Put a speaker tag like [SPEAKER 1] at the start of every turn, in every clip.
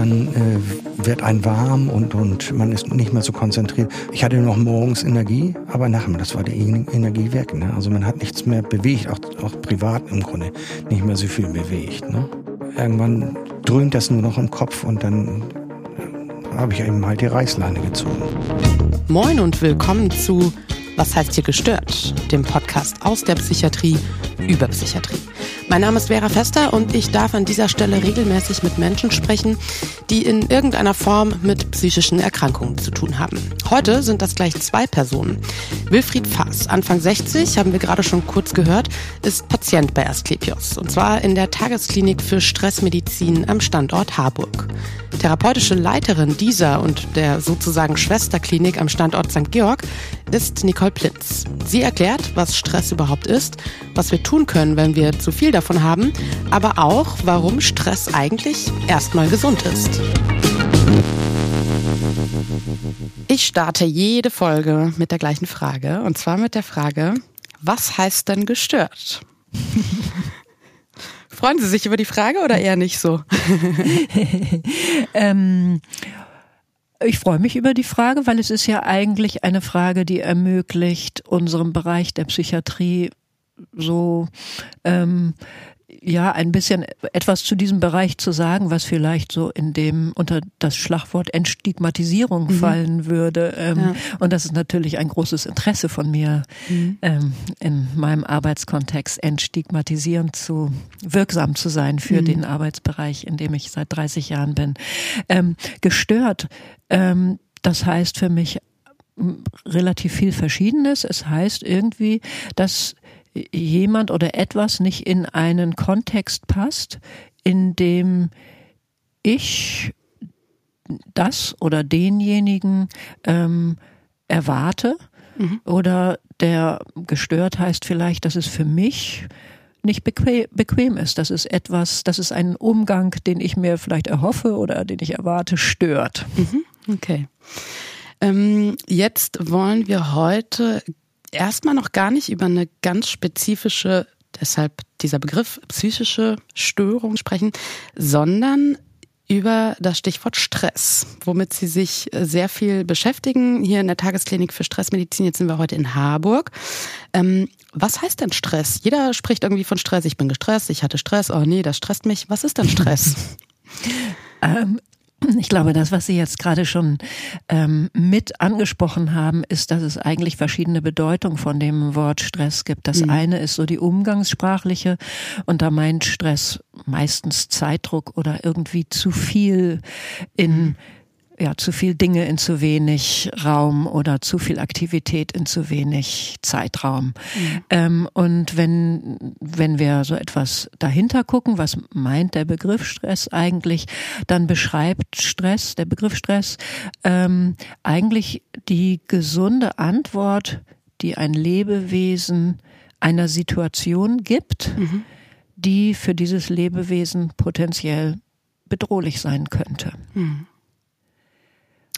[SPEAKER 1] dann äh, wird ein warm und, und man ist nicht mehr so konzentriert. Ich hatte noch morgens Energie, aber nachher, das war die Energie weg. Ne? Also man hat nichts mehr bewegt, auch, auch privat im Grunde nicht mehr so viel bewegt. Ne? Irgendwann dröhnt das nur noch im Kopf und dann äh, habe ich eben halt die Reißleine gezogen.
[SPEAKER 2] Moin und willkommen zu Was heißt hier gestört? Dem Podcast aus der Psychiatrie über Psychiatrie. Mein Name ist Vera Fester und ich darf an dieser Stelle regelmäßig mit Menschen sprechen, die in irgendeiner Form mit psychischen Erkrankungen zu tun haben. Heute sind das gleich zwei Personen. Wilfried Faas, Anfang 60, haben wir gerade schon kurz gehört, ist Patient bei Asklepios und zwar in der Tagesklinik für Stressmedizin am Standort Harburg. Therapeutische Leiterin dieser und der sozusagen Schwesterklinik am Standort St. Georg ist Nicole Plinz. Sie erklärt, was Stress überhaupt ist, was wir tun können, wenn wir zu viel davon haben, aber auch, warum Stress eigentlich erstmal gesund ist. Ich starte jede Folge mit der gleichen Frage, und zwar mit der Frage, was heißt denn gestört? Freuen Sie sich über die Frage oder eher nicht so?
[SPEAKER 3] ähm, ich freue mich über die Frage, weil es ist ja eigentlich eine Frage, die ermöglicht, unserem Bereich der Psychiatrie so ähm, ja ein bisschen etwas zu diesem Bereich zu sagen, was vielleicht so in dem unter das Schlagwort Entstigmatisierung mhm. fallen würde. Ähm, ja. Und das ist natürlich ein großes Interesse von mir, mhm. ähm, in meinem Arbeitskontext entstigmatisierend zu wirksam zu sein für mhm. den Arbeitsbereich, in dem ich seit 30 Jahren bin. Ähm, gestört, ähm, das heißt für mich relativ viel Verschiedenes. Es heißt irgendwie, dass jemand oder etwas nicht in einen Kontext passt, in dem ich das oder denjenigen ähm, erwarte mhm. oder der gestört heißt vielleicht, dass es für mich nicht bequem, bequem ist. Das ist etwas, das ist ein Umgang, den ich mir vielleicht erhoffe oder den ich erwarte, stört.
[SPEAKER 2] Mhm. Okay. Ähm, jetzt wollen wir heute erstmal noch gar nicht über eine ganz spezifische, deshalb dieser Begriff psychische Störung sprechen, sondern über das Stichwort Stress, womit Sie sich sehr viel beschäftigen, hier in der Tagesklinik für Stressmedizin. Jetzt sind wir heute in Harburg. Ähm, was heißt denn Stress? Jeder spricht irgendwie von Stress. Ich bin gestresst, ich hatte Stress, oh nee, das stresst mich. Was ist denn Stress?
[SPEAKER 3] ähm, ich glaube, das, was Sie jetzt gerade schon ähm, mit angesprochen haben, ist, dass es eigentlich verschiedene Bedeutungen von dem Wort Stress gibt. Das mhm. eine ist so die umgangssprachliche und da meint Stress meistens Zeitdruck oder irgendwie zu viel in mhm ja, zu viel Dinge in zu wenig Raum oder zu viel Aktivität in zu wenig Zeitraum. Mhm. Ähm, und wenn, wenn wir so etwas dahinter gucken, was meint der Begriff Stress eigentlich, dann beschreibt Stress, der Begriff Stress, ähm, eigentlich die gesunde Antwort, die ein Lebewesen einer Situation gibt, mhm. die für dieses Lebewesen potenziell bedrohlich sein könnte. Mhm.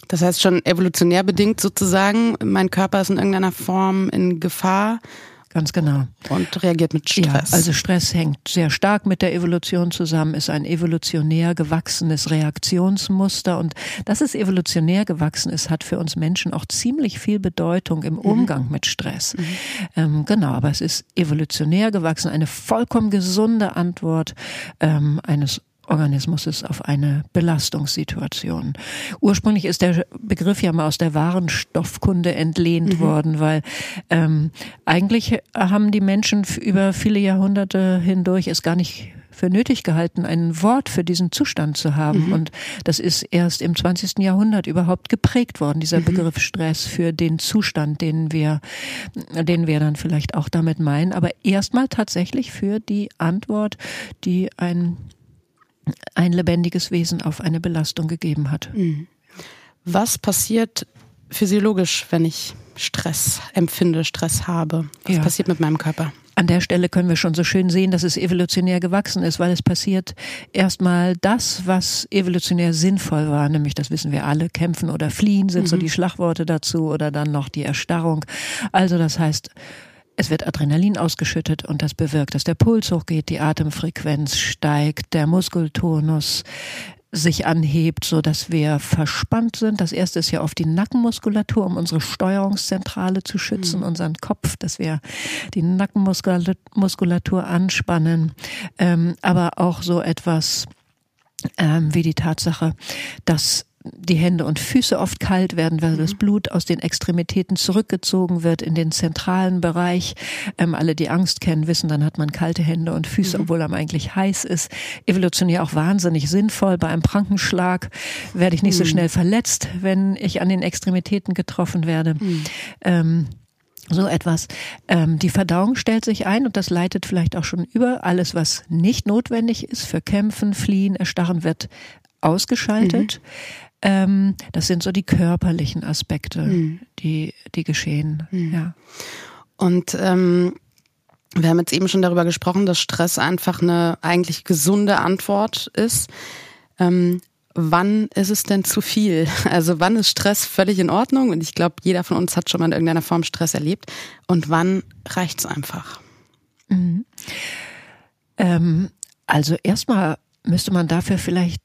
[SPEAKER 2] Das heißt schon evolutionär bedingt sozusagen, mein Körper ist in irgendeiner Form in Gefahr.
[SPEAKER 3] Ganz genau.
[SPEAKER 2] Und reagiert mit Stress.
[SPEAKER 3] Ja, also Stress hängt sehr stark mit der Evolution zusammen, ist ein evolutionär gewachsenes Reaktionsmuster. Und dass es evolutionär gewachsen ist, hat für uns Menschen auch ziemlich viel Bedeutung im mhm. Umgang mhm. mit Stress. Mhm. Ähm, genau, aber es ist evolutionär gewachsen, eine vollkommen gesunde Antwort ähm, eines Organismus ist auf eine Belastungssituation. Ursprünglich ist der Begriff ja mal aus der Warenstoffkunde entlehnt mhm. worden, weil ähm, eigentlich haben die Menschen über viele Jahrhunderte hindurch es gar nicht für nötig gehalten, ein Wort für diesen Zustand zu haben. Mhm. Und das ist erst im 20. Jahrhundert überhaupt geprägt worden, dieser mhm. Begriff Stress für den Zustand, den wir, den wir dann vielleicht auch damit meinen. Aber erstmal tatsächlich für die Antwort, die ein ein lebendiges Wesen auf eine Belastung gegeben hat. Mhm.
[SPEAKER 2] Was passiert physiologisch, wenn ich Stress empfinde, Stress habe? Was ja. passiert mit meinem Körper?
[SPEAKER 3] An der Stelle können wir schon so schön sehen, dass es evolutionär gewachsen ist, weil es passiert erstmal das, was evolutionär sinnvoll war, nämlich das wissen wir alle, kämpfen oder fliehen sind mhm. so die Schlagworte dazu oder dann noch die Erstarrung. Also das heißt, es wird Adrenalin ausgeschüttet und das bewirkt, dass der Puls hochgeht, die Atemfrequenz steigt, der Muskeltonus sich anhebt, so dass wir verspannt sind. Das erste ist ja oft die Nackenmuskulatur, um unsere Steuerungszentrale zu schützen, mhm. unseren Kopf, dass wir die Nackenmuskulatur anspannen. Ähm, aber auch so etwas ähm, wie die Tatsache, dass die Hände und Füße oft kalt werden, weil das mhm. Blut aus den Extremitäten zurückgezogen wird in den zentralen Bereich. Ähm, alle, die Angst kennen, wissen, dann hat man kalte Hände und Füße, mhm. obwohl einem eigentlich heiß ist. Evolutionär auch wahnsinnig sinnvoll. Bei einem Prankenschlag werde ich nicht mhm. so schnell verletzt, wenn ich an den Extremitäten getroffen werde. Mhm. Ähm, so etwas. Ähm, die Verdauung stellt sich ein und das leitet vielleicht auch schon über. Alles, was nicht notwendig ist für Kämpfen, Fliehen, Erstarren, wird ausgeschaltet. Mhm. Ähm, das sind so die körperlichen Aspekte, mhm. die, die geschehen. Mhm. Ja.
[SPEAKER 2] Und ähm, wir haben jetzt eben schon darüber gesprochen, dass Stress einfach eine eigentlich gesunde Antwort ist. Ähm, wann ist es denn zu viel? Also wann ist Stress völlig in Ordnung? Und ich glaube, jeder von uns hat schon mal in irgendeiner Form Stress erlebt. Und wann reicht es einfach? Mhm.
[SPEAKER 3] Ähm, also erstmal müsste man dafür vielleicht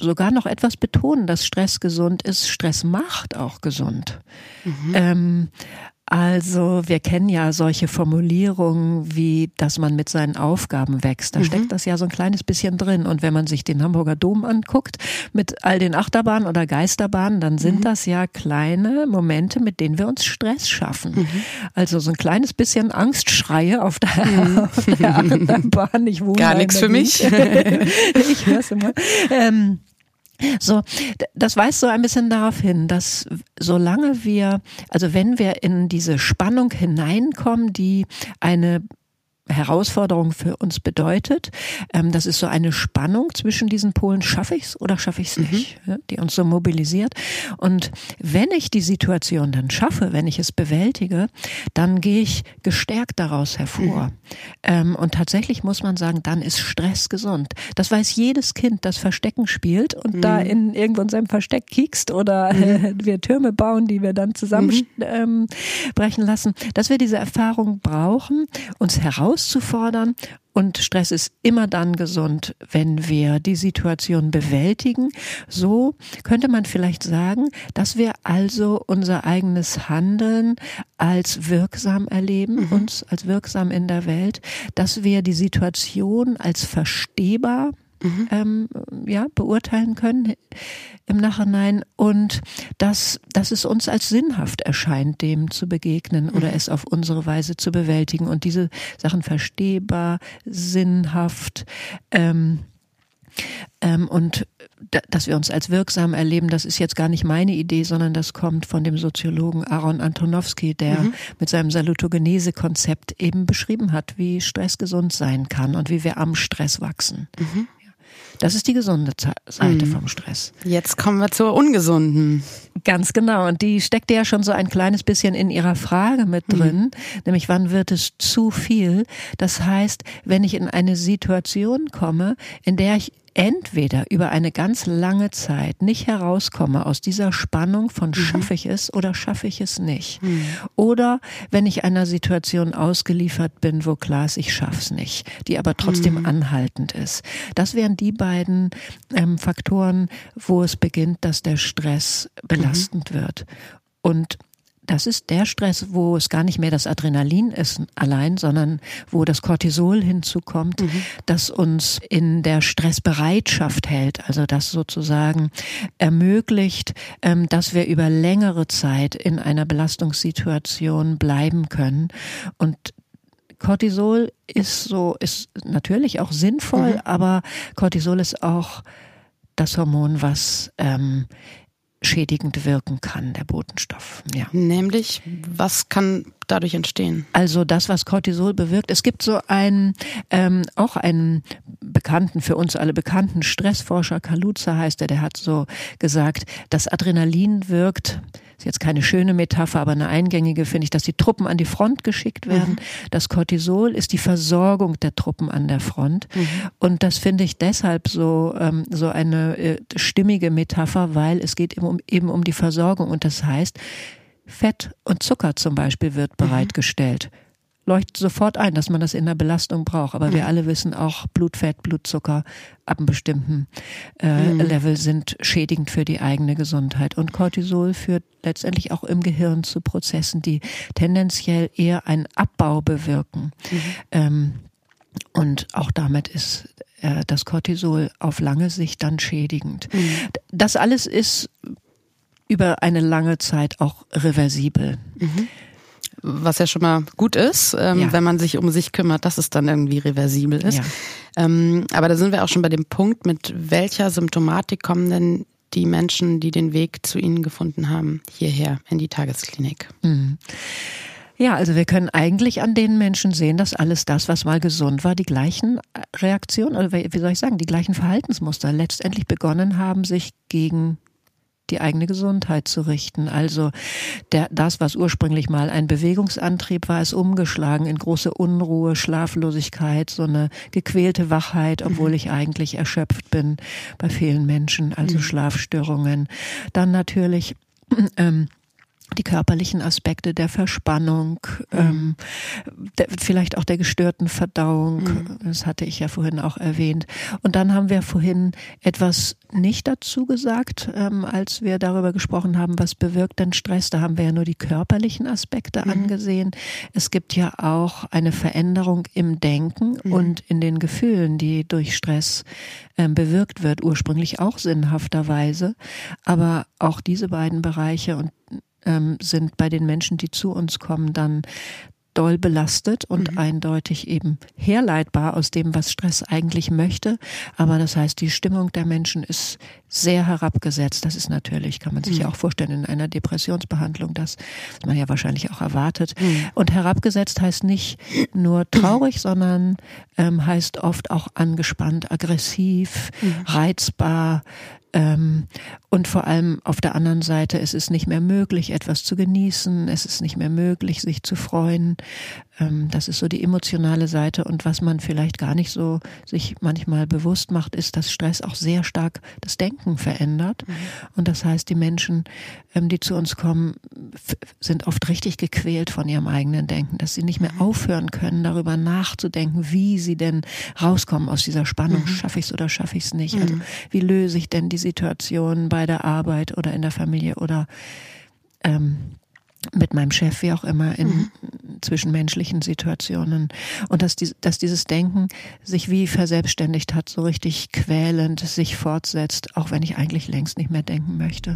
[SPEAKER 3] sogar noch etwas betonen, dass Stress gesund ist. Stress macht auch gesund. Mhm. Ähm, also wir kennen ja solche Formulierungen wie, dass man mit seinen Aufgaben wächst. Da mhm. steckt das ja so ein kleines bisschen drin. Und wenn man sich den Hamburger Dom anguckt mit all den Achterbahnen oder Geisterbahnen, dann sind mhm. das ja kleine Momente, mit denen wir uns Stress schaffen. Mhm. Also so ein kleines bisschen Angstschreie auf der, mhm. auf der Achterbahn.
[SPEAKER 2] Ich wohne Gar nichts für mich.
[SPEAKER 3] ich höre es immer. Ähm, so, das weist so ein bisschen darauf hin, dass solange wir, also wenn wir in diese Spannung hineinkommen, die eine Herausforderung für uns bedeutet. Ähm, das ist so eine Spannung zwischen diesen Polen, schaffe ich es oder schaffe ich es nicht, mhm. die uns so mobilisiert. Und wenn ich die Situation dann schaffe, wenn ich es bewältige, dann gehe ich gestärkt daraus hervor. Mhm. Ähm, und tatsächlich muss man sagen, dann ist Stress gesund. Das weiß jedes Kind, das Verstecken spielt und mhm. da in irgendwo in seinem Versteck kiekst oder äh, wir Türme bauen, die wir dann zusammenbrechen mhm. ähm, lassen, dass wir diese Erfahrung brauchen, uns heraus herauszufordern. Und Stress ist immer dann gesund, wenn wir die Situation bewältigen. So könnte man vielleicht sagen, dass wir also unser eigenes Handeln als wirksam erleben, mhm. uns als wirksam in der Welt, dass wir die Situation als verstehbar mhm. ähm, ja, beurteilen können im Nachhinein und dass, dass es uns als sinnhaft erscheint, dem zu begegnen mhm. oder es auf unsere Weise zu bewältigen und diese Sachen verstehbar, sinnhaft ähm, ähm, und dass wir uns als wirksam erleben, das ist jetzt gar nicht meine Idee, sondern das kommt von dem Soziologen Aaron Antonowski, der mhm. mit seinem Salutogenese-Konzept eben beschrieben hat, wie Stress gesund sein kann und wie wir am Stress wachsen. Mhm. Das ist die gesunde Seite mhm. vom Stress.
[SPEAKER 2] Jetzt kommen wir zur ungesunden.
[SPEAKER 3] Ganz genau. Und die steckte ja schon so ein kleines bisschen in Ihrer Frage mit mhm. drin. Mhm. Nämlich, wann wird es zu viel? Das heißt, wenn ich in eine Situation komme, in der ich entweder über eine ganz lange Zeit nicht herauskomme aus dieser Spannung von mhm. schaffe ich es oder schaffe ich es nicht. Mhm. Oder wenn ich einer Situation ausgeliefert bin, wo klar ist, ich schaff's nicht, die aber trotzdem mhm. anhaltend ist. Das wären die beiden ähm, Faktoren, wo es beginnt, dass der Stress belastend mhm. wird. Und das ist der Stress, wo es gar nicht mehr das Adrenalin ist allein, sondern wo das Cortisol hinzukommt, mhm. das uns in der Stressbereitschaft hält, also das sozusagen ermöglicht, ähm, dass wir über längere Zeit in einer Belastungssituation bleiben können. Und Cortisol ist so, ist natürlich auch sinnvoll, mhm. aber Cortisol ist auch das Hormon, was ähm, schädigend wirken kann, der Botenstoff.
[SPEAKER 2] Ja. Nämlich, was kann dadurch entstehen?
[SPEAKER 3] Also das, was Cortisol bewirkt. Es gibt so einen, ähm, auch einen bekannten, für uns alle bekannten Stressforscher, Kaluza heißt er, der hat so gesagt, das Adrenalin wirkt ist jetzt keine schöne Metapher, aber eine eingängige finde ich, dass die Truppen an die Front geschickt werden. Mhm. Das Cortisol ist die Versorgung der Truppen an der Front. Mhm. Und das finde ich deshalb so, ähm, so eine äh, stimmige Metapher, weil es geht eben um, eben um die Versorgung. Und das heißt, Fett und Zucker zum Beispiel wird mhm. Leuchtet sofort ein, dass man das in der Belastung braucht. Aber mhm. wir alle wissen auch, Blutfett, Blutzucker ab einem bestimmten äh, mhm. Level sind schädigend für die eigene Gesundheit. Und Cortisol führt letztendlich auch im Gehirn zu Prozessen, die tendenziell eher einen Abbau bewirken. Mhm. Ähm, und auch damit ist äh, das Cortisol auf lange Sicht dann schädigend. Mhm. Das alles ist über eine lange Zeit auch reversibel.
[SPEAKER 2] Mhm. Was ja schon mal gut ist, ähm, ja. wenn man sich um sich kümmert, dass es dann irgendwie reversibel ist. Ja. Ähm, aber da sind wir auch schon bei dem Punkt, mit welcher Symptomatik kommen denn die Menschen, die den Weg zu Ihnen gefunden haben, hierher in die Tagesklinik? Mhm.
[SPEAKER 3] Ja, also wir können eigentlich an den Menschen sehen, dass alles das, was mal gesund war, die gleichen äh, Reaktionen, oder wie soll ich sagen, die gleichen Verhaltensmuster letztendlich begonnen haben, sich gegen die eigene Gesundheit zu richten. Also der, das, was ursprünglich mal ein Bewegungsantrieb war, ist umgeschlagen in große Unruhe, Schlaflosigkeit, so eine gequälte Wachheit, obwohl ich eigentlich erschöpft bin bei vielen Menschen, also mhm. Schlafstörungen. Dann natürlich ähm, die körperlichen Aspekte der Verspannung, mhm. ähm, der, vielleicht auch der gestörten Verdauung, mhm. das hatte ich ja vorhin auch erwähnt. Und dann haben wir vorhin etwas nicht dazu gesagt, ähm, als wir darüber gesprochen haben, was bewirkt denn Stress. Da haben wir ja nur die körperlichen Aspekte mhm. angesehen. Es gibt ja auch eine Veränderung im Denken mhm. und in den Gefühlen, die durch Stress ähm, bewirkt wird, ursprünglich auch sinnhafterweise. Aber auch diese beiden Bereiche und ähm, sind bei den Menschen, die zu uns kommen, dann doll belastet und mhm. eindeutig eben herleitbar aus dem, was Stress eigentlich möchte. Aber das heißt, die Stimmung der Menschen ist sehr herabgesetzt. Das ist natürlich, kann man sich mhm. ja auch vorstellen, in einer Depressionsbehandlung, das man ja wahrscheinlich auch erwartet. Mhm. Und herabgesetzt heißt nicht nur traurig, sondern ähm, heißt oft auch angespannt, aggressiv, mhm. reizbar, ähm, und vor allem auf der anderen Seite, es ist nicht mehr möglich, etwas zu genießen, es ist nicht mehr möglich, sich zu freuen. Ähm, das ist so die emotionale Seite. Und was man vielleicht gar nicht so sich manchmal bewusst macht, ist, dass Stress auch sehr stark das Denken verändert. Mhm. Und das heißt, die Menschen, ähm, die zu uns kommen, sind oft richtig gequält von ihrem eigenen Denken, dass sie nicht mehr mhm. aufhören können, darüber nachzudenken, wie sie denn rauskommen aus dieser Spannung. Mhm. Schaffe ich es oder schaffe ich es nicht? Also mhm. wie löse ich denn die Situation bei der Arbeit oder in der Familie oder ähm, mit meinem Chef, wie auch immer, in mhm. zwischenmenschlichen Situationen. Und dass, die, dass dieses Denken sich wie verselbstständigt hat, so richtig quälend sich fortsetzt, auch wenn ich eigentlich längst nicht mehr denken möchte.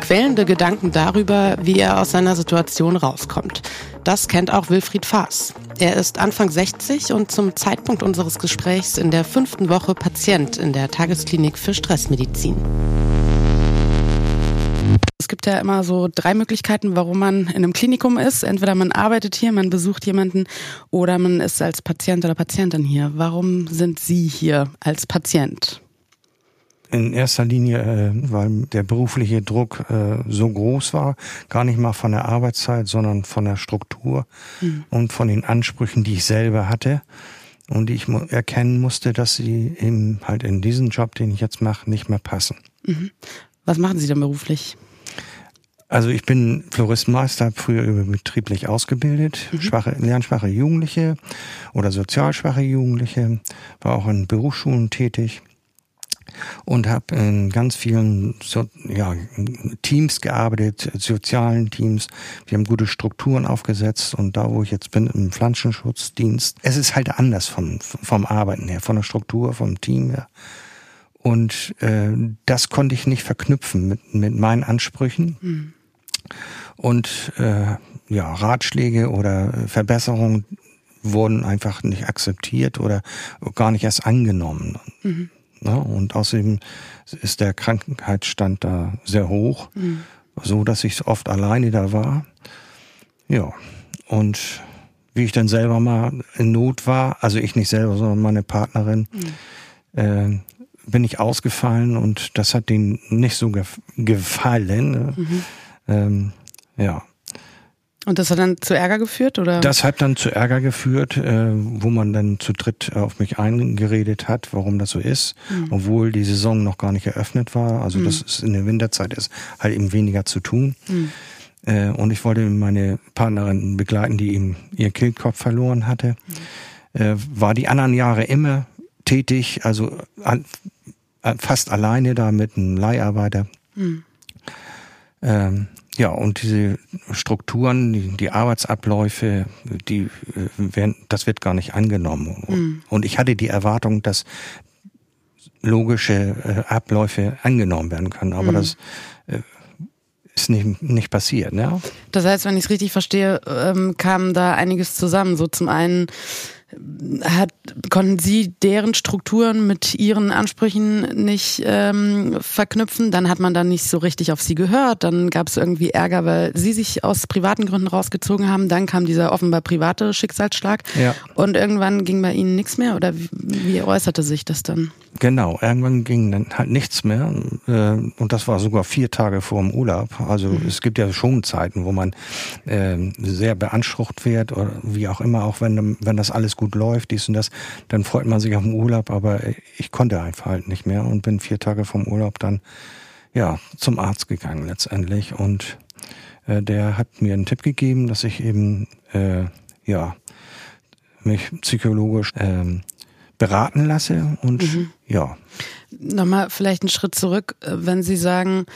[SPEAKER 2] Quälende Gedanken darüber, wie er aus seiner Situation rauskommt. Das kennt auch Wilfried Faas. Er ist Anfang 60 und zum Zeitpunkt unseres Gesprächs in der fünften Woche Patient in der Tagesklinik für Stressmedizin. Es gibt ja immer so drei Möglichkeiten, warum man in einem Klinikum ist. Entweder man arbeitet hier, man besucht jemanden oder man ist als Patient oder Patientin hier. Warum sind Sie hier als Patient?
[SPEAKER 1] In erster Linie, äh, weil der berufliche Druck äh, so groß war, gar nicht mal von der Arbeitszeit, sondern von der Struktur mhm. und von den Ansprüchen, die ich selber hatte und die ich erkennen musste, dass sie eben halt in diesen Job, den ich jetzt mache, nicht mehr passen. Mhm.
[SPEAKER 2] Was machen Sie denn beruflich?
[SPEAKER 1] Also ich bin Floristmeister, früher überbetrieblich ausgebildet, mhm. schwache, lernschwache Jugendliche oder sozial schwache Jugendliche, war auch in Berufsschulen tätig und habe in ganz vielen so, ja, Teams gearbeitet, sozialen Teams. Wir haben gute Strukturen aufgesetzt und da, wo ich jetzt bin, im Pflanzenschutzdienst, es ist halt anders vom, vom Arbeiten her, von der Struktur, vom Team her. Und äh, das konnte ich nicht verknüpfen mit, mit meinen Ansprüchen. Mhm. Und äh, ja, Ratschläge oder Verbesserungen wurden einfach nicht akzeptiert oder gar nicht erst angenommen. Mhm. Ja, und außerdem ist der Krankheitsstand da sehr hoch, mhm. so dass ich oft alleine da war. Ja, und wie ich dann selber mal in Not war, also ich nicht selber, sondern meine Partnerin, mhm. äh, bin ich ausgefallen und das hat denen nicht so gefallen. Ne? Mhm. Ähm, ja.
[SPEAKER 2] Und das hat dann zu Ärger geführt, oder?
[SPEAKER 1] Das hat dann zu Ärger geführt, äh, wo man dann zu dritt auf mich eingeredet hat, warum das so ist, mhm. obwohl die Saison noch gar nicht eröffnet war. Also mhm. das ist in der Winterzeit ist halt eben weniger zu tun. Mhm. Äh, und ich wollte meine Partnerin begleiten, die eben ihr Kehlkopf verloren hatte. Mhm. Äh, war die anderen Jahre immer tätig, also an, fast alleine da mit einem Leiharbeiter. Mhm. Ähm, ja, und diese Strukturen, die, die Arbeitsabläufe, die äh, werden, das wird gar nicht angenommen. Mhm. Und ich hatte die Erwartung, dass logische äh, Abläufe angenommen werden können, aber mhm. das äh, ist nicht, nicht passiert. Ne?
[SPEAKER 2] Das heißt, wenn ich es richtig verstehe, ähm, kam da einiges zusammen. So zum einen hat, konnten Sie deren Strukturen mit Ihren Ansprüchen nicht ähm, verknüpfen? Dann hat man dann nicht so richtig auf Sie gehört. Dann gab es irgendwie Ärger, weil Sie sich aus privaten Gründen rausgezogen haben. Dann kam dieser offenbar private Schicksalsschlag. Ja. Und irgendwann ging bei Ihnen nichts mehr? Oder wie, wie äußerte sich das dann?
[SPEAKER 1] Genau, irgendwann ging dann halt nichts mehr. Äh, und das war sogar vier Tage vor dem Urlaub. Also mhm. es gibt ja schon Zeiten, wo man äh, sehr beansprucht wird oder wie auch immer, auch wenn, wenn das alles gut läuft, dies und das, dann freut man sich auf den Urlaub, aber ich konnte einfach halt nicht mehr und bin vier Tage vom Urlaub dann ja zum Arzt gegangen letztendlich und äh, der hat mir einen Tipp gegeben, dass ich eben äh, ja mich psychologisch äh, beraten lasse und mhm. ja.
[SPEAKER 2] Nochmal vielleicht einen Schritt zurück, äh, wenn Sie sagen,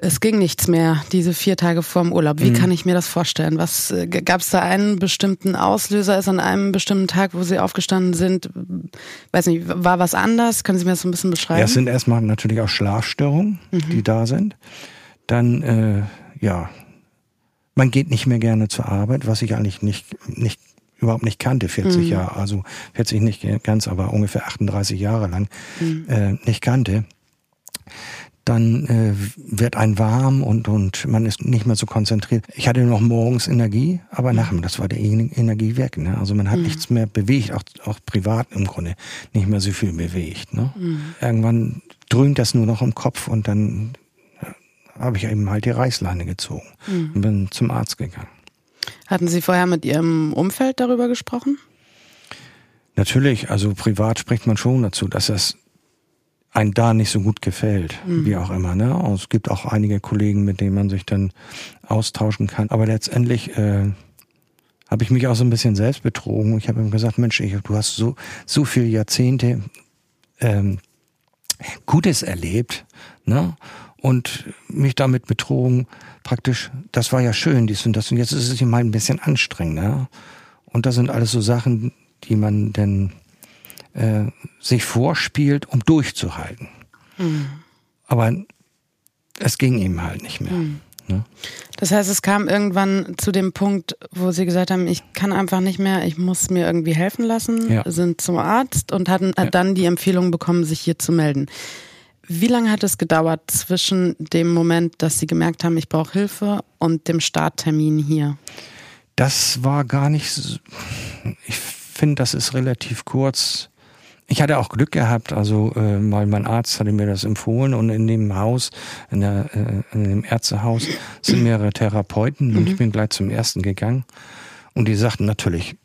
[SPEAKER 2] es ging nichts mehr, diese vier Tage vorm Urlaub. Wie mhm. kann ich mir das vorstellen? Was äh, gab es da einen bestimmten Auslöser? Ist an einem bestimmten Tag, wo Sie aufgestanden sind, weiß nicht, war was anders? Können Sie mir das so ein bisschen beschreiben?
[SPEAKER 1] Ja, es sind erstmal natürlich auch Schlafstörungen, mhm. die da sind. Dann, äh, ja, man geht nicht mehr gerne zur Arbeit, was ich eigentlich nicht, nicht überhaupt nicht kannte, 40 mhm. Jahre, also 40 nicht ganz, aber ungefähr 38 Jahre lang mhm. äh, nicht kannte dann äh, wird ein warm und, und man ist nicht mehr so konzentriert. Ich hatte noch morgens Energie, aber nachher, das war der Energie weg. Ne? Also man hat mhm. nichts mehr bewegt, auch, auch privat im Grunde nicht mehr so viel bewegt. Ne? Mhm. Irgendwann dröhnt das nur noch im Kopf und dann äh, habe ich eben halt die Reißleine gezogen mhm. und bin zum Arzt gegangen.
[SPEAKER 2] Hatten Sie vorher mit Ihrem Umfeld darüber gesprochen?
[SPEAKER 1] Natürlich, also privat spricht man schon dazu, dass das ein da nicht so gut gefällt, mhm. wie auch immer. Ne? Und es gibt auch einige Kollegen, mit denen man sich dann austauschen kann. Aber letztendlich äh, habe ich mich auch so ein bisschen selbst betrogen. Ich habe ihm gesagt, Mensch, ich, du hast so so viele Jahrzehnte ähm, Gutes erlebt, ne? Und mich damit betrogen, praktisch, das war ja schön, dies und das. Und jetzt ist es ihm halt ein bisschen anstrengend, ne? Und das sind alles so Sachen, die man denn äh, sich vorspielt, um durchzuhalten. Mhm. Aber es ging ihm halt nicht mehr. Mhm. Ne?
[SPEAKER 2] Das heißt, es kam irgendwann zu dem Punkt, wo sie gesagt haben, ich kann einfach nicht mehr, ich muss mir irgendwie helfen lassen, ja. sind zum Arzt und hatten ja. dann die Empfehlung bekommen, sich hier zu melden. Wie lange hat es gedauert zwischen dem Moment, dass Sie gemerkt haben, ich brauche Hilfe und dem Starttermin hier?
[SPEAKER 1] Das war gar nicht, ich finde, das ist relativ kurz ich hatte auch Glück gehabt, also äh, weil mein Arzt hatte mir das empfohlen und in dem Haus, in, der, äh, in dem Ärztehaus sind mehrere Therapeuten und ich mhm. bin gleich zum ersten gegangen und die sagten natürlich,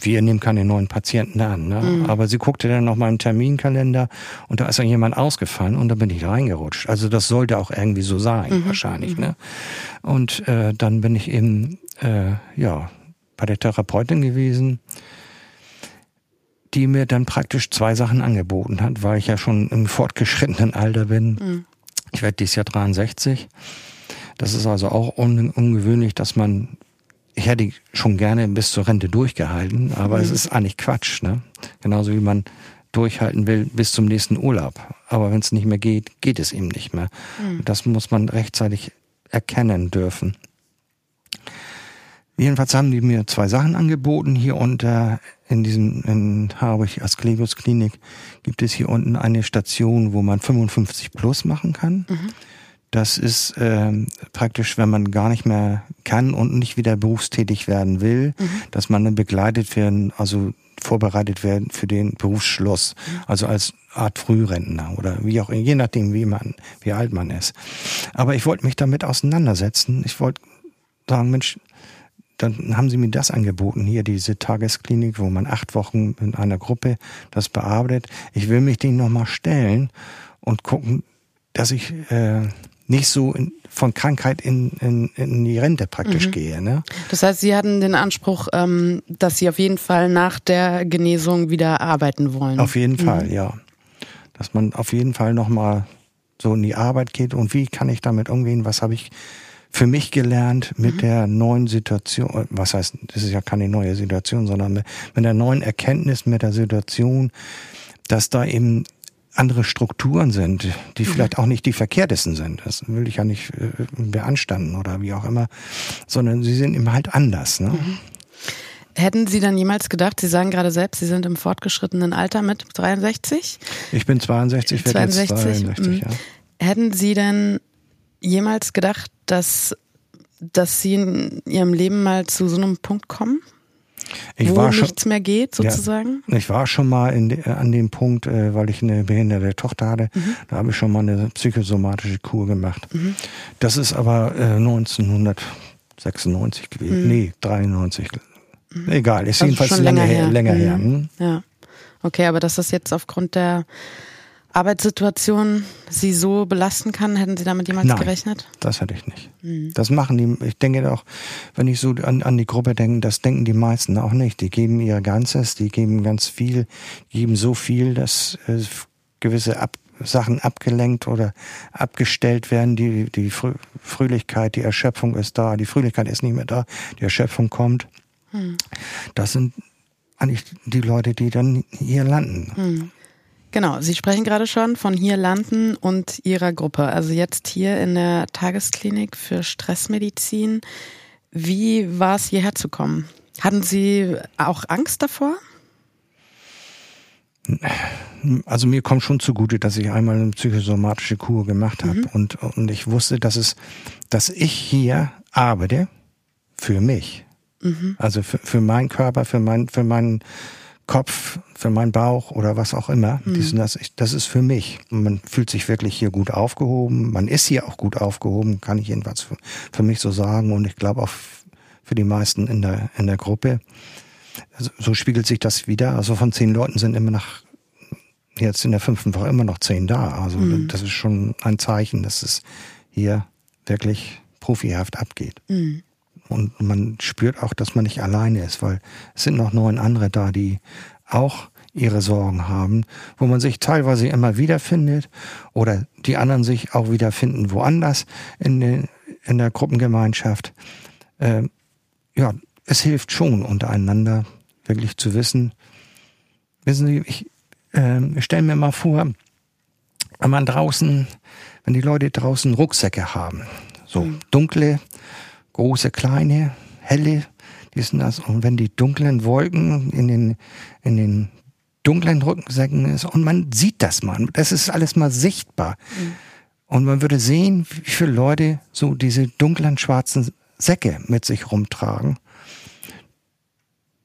[SPEAKER 1] wir nehmen keine neuen Patienten an. Ne? Mhm. Aber sie guckte dann noch mal im Terminkalender und da ist dann jemand ausgefallen und da bin ich reingerutscht. Also das sollte auch irgendwie so sein, mhm. wahrscheinlich. Mhm. Ne? Und äh, dann bin ich eben äh, ja bei der Therapeutin gewesen die mir dann praktisch zwei Sachen angeboten hat, weil ich ja schon im fortgeschrittenen Alter bin. Mhm. Ich werde dieses Jahr 63. Das ist also auch un ungewöhnlich, dass man, ich hätte schon gerne bis zur Rente durchgehalten, aber mhm. es ist eigentlich Quatsch, ne? Genauso wie man durchhalten will bis zum nächsten Urlaub. Aber wenn es nicht mehr geht, geht es eben nicht mehr. Mhm. Das muss man rechtzeitig erkennen dürfen. Jedenfalls haben die mir zwei Sachen angeboten. Hier unter in diesem in Harburg Asklepios Klinik gibt es hier unten eine Station, wo man 55 plus machen kann. Mhm. Das ist äh, praktisch, wenn man gar nicht mehr kann und nicht wieder berufstätig werden will, mhm. dass man dann begleitet werden, also vorbereitet werden für den Berufsschluss, mhm. also als Art Frührentner oder wie auch je nachdem, wie man, wie alt man ist. Aber ich wollte mich damit auseinandersetzen. Ich wollte sagen, Mensch, dann haben sie mir das angeboten, hier diese Tagesklinik, wo man acht Wochen in einer Gruppe das bearbeitet. Ich will mich denen nochmal stellen und gucken, dass ich äh, nicht so in, von Krankheit in, in, in die Rente praktisch mhm. gehe. Ne?
[SPEAKER 2] Das heißt, Sie hatten den Anspruch, ähm, dass Sie auf jeden Fall nach der Genesung wieder arbeiten wollen.
[SPEAKER 1] Auf jeden mhm. Fall, ja. Dass man auf jeden Fall nochmal so in die Arbeit geht und wie kann ich damit umgehen, was habe ich für mich gelernt mit mhm. der neuen Situation, was heißt, das ist ja keine neue Situation, sondern mit, mit der neuen Erkenntnis, mit der Situation, dass da eben andere Strukturen sind, die mhm. vielleicht auch nicht die verkehrtesten sind. Das will ich ja nicht äh, beanstanden oder wie auch immer, sondern sie sind eben halt anders. Ne? Mhm.
[SPEAKER 2] Hätten Sie dann jemals gedacht, Sie sagen gerade selbst, Sie sind im fortgeschrittenen Alter mit 63?
[SPEAKER 1] Ich bin 62, werde 62, jetzt 62, ja.
[SPEAKER 2] Hätten Sie denn jemals gedacht, dass, dass Sie in Ihrem Leben mal zu so einem Punkt kommen?
[SPEAKER 1] Ich
[SPEAKER 2] wo
[SPEAKER 1] war
[SPEAKER 2] nichts schon, mehr geht, sozusagen?
[SPEAKER 1] Ja, ich war schon mal in, an dem Punkt, äh, weil ich eine behinderte Tochter hatte, mhm. da habe ich schon mal eine psychosomatische Kur gemacht. Mhm. Das ist aber äh, 1996 gewesen. Mhm. Nee, 93. Mhm. Egal, ist also jedenfalls länger her. Länger her.
[SPEAKER 2] Mhm. Hm? Ja. Okay, aber dass das jetzt aufgrund der Arbeitssituation Sie so belasten kann? Hätten Sie damit jemals
[SPEAKER 1] Nein,
[SPEAKER 2] gerechnet?
[SPEAKER 1] Das hätte ich nicht. Mhm. Das machen die, ich denke auch, wenn ich so an, an die Gruppe denke, das denken die meisten auch nicht. Die geben ihr Ganzes, die geben ganz viel, geben so viel, dass äh, gewisse Ab Sachen abgelenkt oder abgestellt werden. Die, die Frö Fröhlichkeit, die Erschöpfung ist da, die Fröhlichkeit ist nicht mehr da, die Erschöpfung kommt. Mhm. Das sind eigentlich die Leute, die dann hier landen.
[SPEAKER 2] Mhm. Genau, Sie sprechen gerade schon von hier landen und Ihrer Gruppe. Also jetzt hier in der Tagesklinik für Stressmedizin. Wie war es, hierher zu kommen? Hatten Sie auch Angst davor?
[SPEAKER 1] Also mir kommt schon zugute, dass ich einmal eine psychosomatische Kur gemacht habe mhm. und, und ich wusste, dass es, dass ich hier arbeite für mich. Mhm. Also für, für meinen Körper, für mein, für meinen Kopf, für meinen Bauch oder was auch immer. Mhm. Das, das ist für mich. Man fühlt sich wirklich hier gut aufgehoben. Man ist hier auch gut aufgehoben, kann ich jedenfalls für, für mich so sagen. Und ich glaube auch für die meisten in der, in der Gruppe. Also, so spiegelt sich das wieder. Also von zehn Leuten sind immer nach, jetzt in der fünften Woche immer noch zehn da. Also mhm. das ist schon ein Zeichen, dass es hier wirklich profihaft abgeht. Mhm. Und man spürt auch, dass man nicht alleine ist, weil es sind noch neun andere da, die auch ihre Sorgen haben, wo man sich teilweise immer wiederfindet oder die anderen sich auch wiederfinden woanders in, den, in der Gruppengemeinschaft. Äh, ja, es hilft schon untereinander wirklich zu wissen. Wissen Sie, ich äh, stelle mir mal vor, wenn man draußen, wenn die Leute draußen Rucksäcke haben, so mhm. dunkle große, kleine, helle, dies und das. Und wenn die dunklen Wolken in den, in den dunklen Rückensäcken ist und man sieht das mal, das ist alles mal sichtbar. Mhm. Und man würde sehen, wie viele Leute so diese dunklen schwarzen Säcke mit sich rumtragen.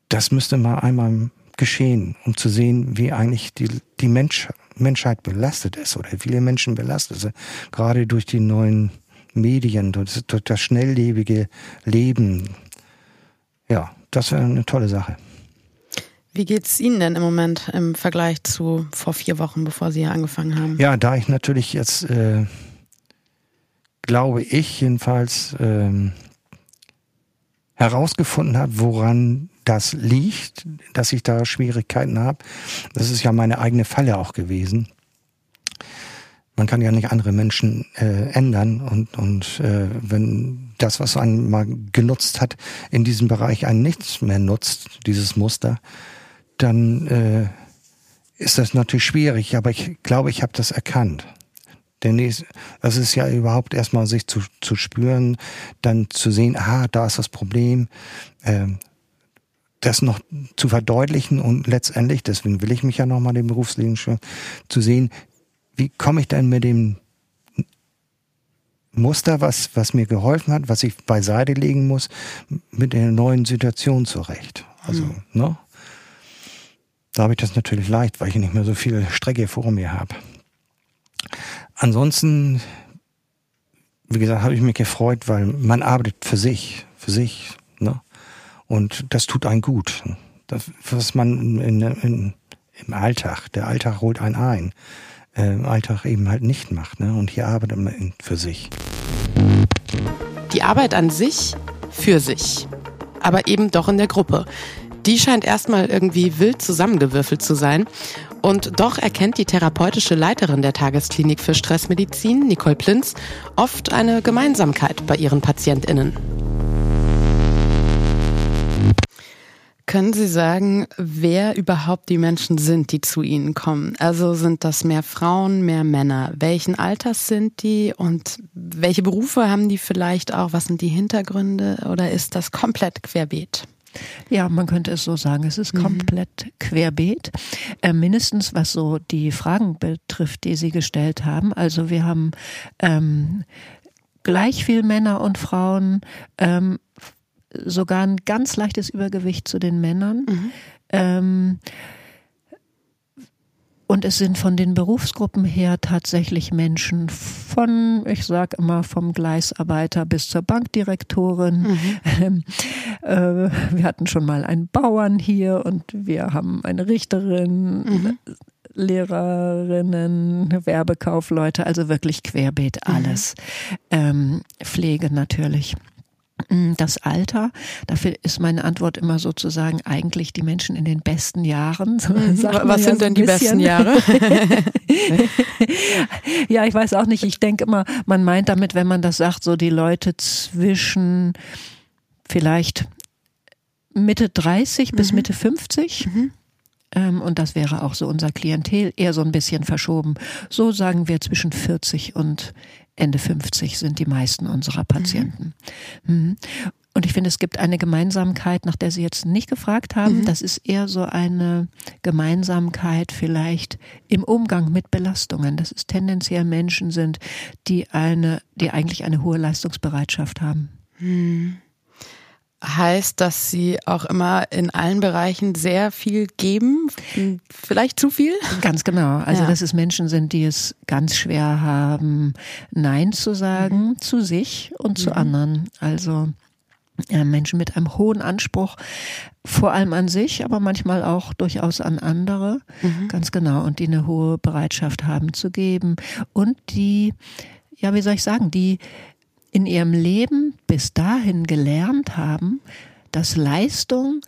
[SPEAKER 1] Das müsste mal einmal geschehen, um zu sehen, wie eigentlich die, die Mensch, Menschheit belastet ist oder viele Menschen belastet sind. Gerade durch die neuen Medien, durch, durch das schnelllebige Leben. Ja, das wäre eine tolle Sache.
[SPEAKER 2] Wie geht es Ihnen denn im Moment im Vergleich zu vor vier Wochen, bevor Sie hier angefangen haben?
[SPEAKER 1] Ja, da ich natürlich jetzt, äh, glaube ich jedenfalls, äh, herausgefunden habe, woran das liegt, dass ich da Schwierigkeiten habe. Das ist ja meine eigene Falle auch gewesen man kann ja nicht andere Menschen äh, ändern und, und äh, wenn das, was einen mal genutzt hat, in diesem Bereich einen nichts mehr nutzt, dieses Muster, dann äh, ist das natürlich schwierig, aber ich glaube, ich habe das erkannt. Denn das ist ja überhaupt erstmal sich zu, zu spüren, dann zu sehen, ah, da ist das Problem, äh, das noch zu verdeutlichen und letztendlich, deswegen will ich mich ja nochmal dem Berufsleben schon, zu sehen, wie komme ich denn mit dem Muster, was, was mir geholfen hat, was ich beiseite legen muss, mit der neuen Situation zurecht. Also, mhm. ne? Da habe ich das natürlich leicht, weil ich nicht mehr so viel Strecke vor mir habe. Ansonsten, wie gesagt, habe ich mich gefreut, weil man arbeitet für sich, für sich, ne? Und das tut einen gut. Das, was man in, in, im Alltag, der Alltag holt einen ein äh, im Alltag eben halt nicht macht. Ne? Und hier arbeitet man für sich.
[SPEAKER 2] Die Arbeit an sich für sich, aber eben doch in der Gruppe. Die scheint erstmal irgendwie wild zusammengewürfelt zu sein. Und doch erkennt die therapeutische Leiterin der Tagesklinik für Stressmedizin, Nicole Plinz, oft eine Gemeinsamkeit bei ihren PatientInnen. Können Sie sagen, wer überhaupt die Menschen sind, die zu Ihnen kommen? Also sind das mehr Frauen, mehr Männer? Welchen Alters sind die und welche Berufe haben die vielleicht auch? Was sind die Hintergründe oder ist das komplett querbeet?
[SPEAKER 3] Ja, man könnte es so sagen. Es ist mhm. komplett mhm. querbeet. Äh, mindestens was so die Fragen betrifft, die Sie gestellt haben. Also wir haben ähm, gleich viel Männer und Frauen. Ähm, sogar ein ganz leichtes Übergewicht zu den Männern. Mhm. Ähm, und es sind von den Berufsgruppen her tatsächlich Menschen von, ich sage immer, vom Gleisarbeiter bis zur Bankdirektorin. Mhm. Ähm, äh, wir hatten schon mal einen Bauern hier und wir haben eine Richterin. Mhm. Lehrerinnen, Werbekaufleute, also wirklich querbeet mhm. alles. Mhm. Ähm, Pflege natürlich. Mm, das Alter, dafür ist meine Antwort immer sozusagen eigentlich die Menschen in den besten Jahren.
[SPEAKER 2] Mhm. Was sind ja so denn die besten Jahre?
[SPEAKER 3] ja, ich weiß auch nicht. Ich denke immer, man meint damit, wenn man das sagt, so die Leute zwischen vielleicht Mitte 30 mhm. bis Mitte 50. Mhm. Ähm, und das wäre auch so unser Klientel, eher so ein bisschen verschoben. So sagen wir zwischen 40 und Ende 50 sind die meisten unserer Patienten. Mhm. mhm. Und ich finde, es gibt eine Gemeinsamkeit, nach der Sie jetzt nicht gefragt haben. Mhm. Das ist eher so eine Gemeinsamkeit vielleicht im Umgang mit Belastungen. Dass es tendenziell Menschen sind, die eine, die eigentlich eine hohe Leistungsbereitschaft haben. Mhm
[SPEAKER 2] heißt, dass sie auch immer in allen Bereichen sehr viel geben, vielleicht zu viel?
[SPEAKER 3] Ganz genau. Also, ja. dass es Menschen sind, die es ganz schwer haben, Nein zu sagen mhm. zu sich und zu mhm. anderen. Also, ja, Menschen mit einem hohen Anspruch, vor allem an sich, aber manchmal auch durchaus an andere. Mhm. Ganz genau. Und die eine hohe Bereitschaft haben zu geben. Und die, ja, wie soll ich sagen, die in ihrem Leben bis dahin gelernt haben, dass Leistung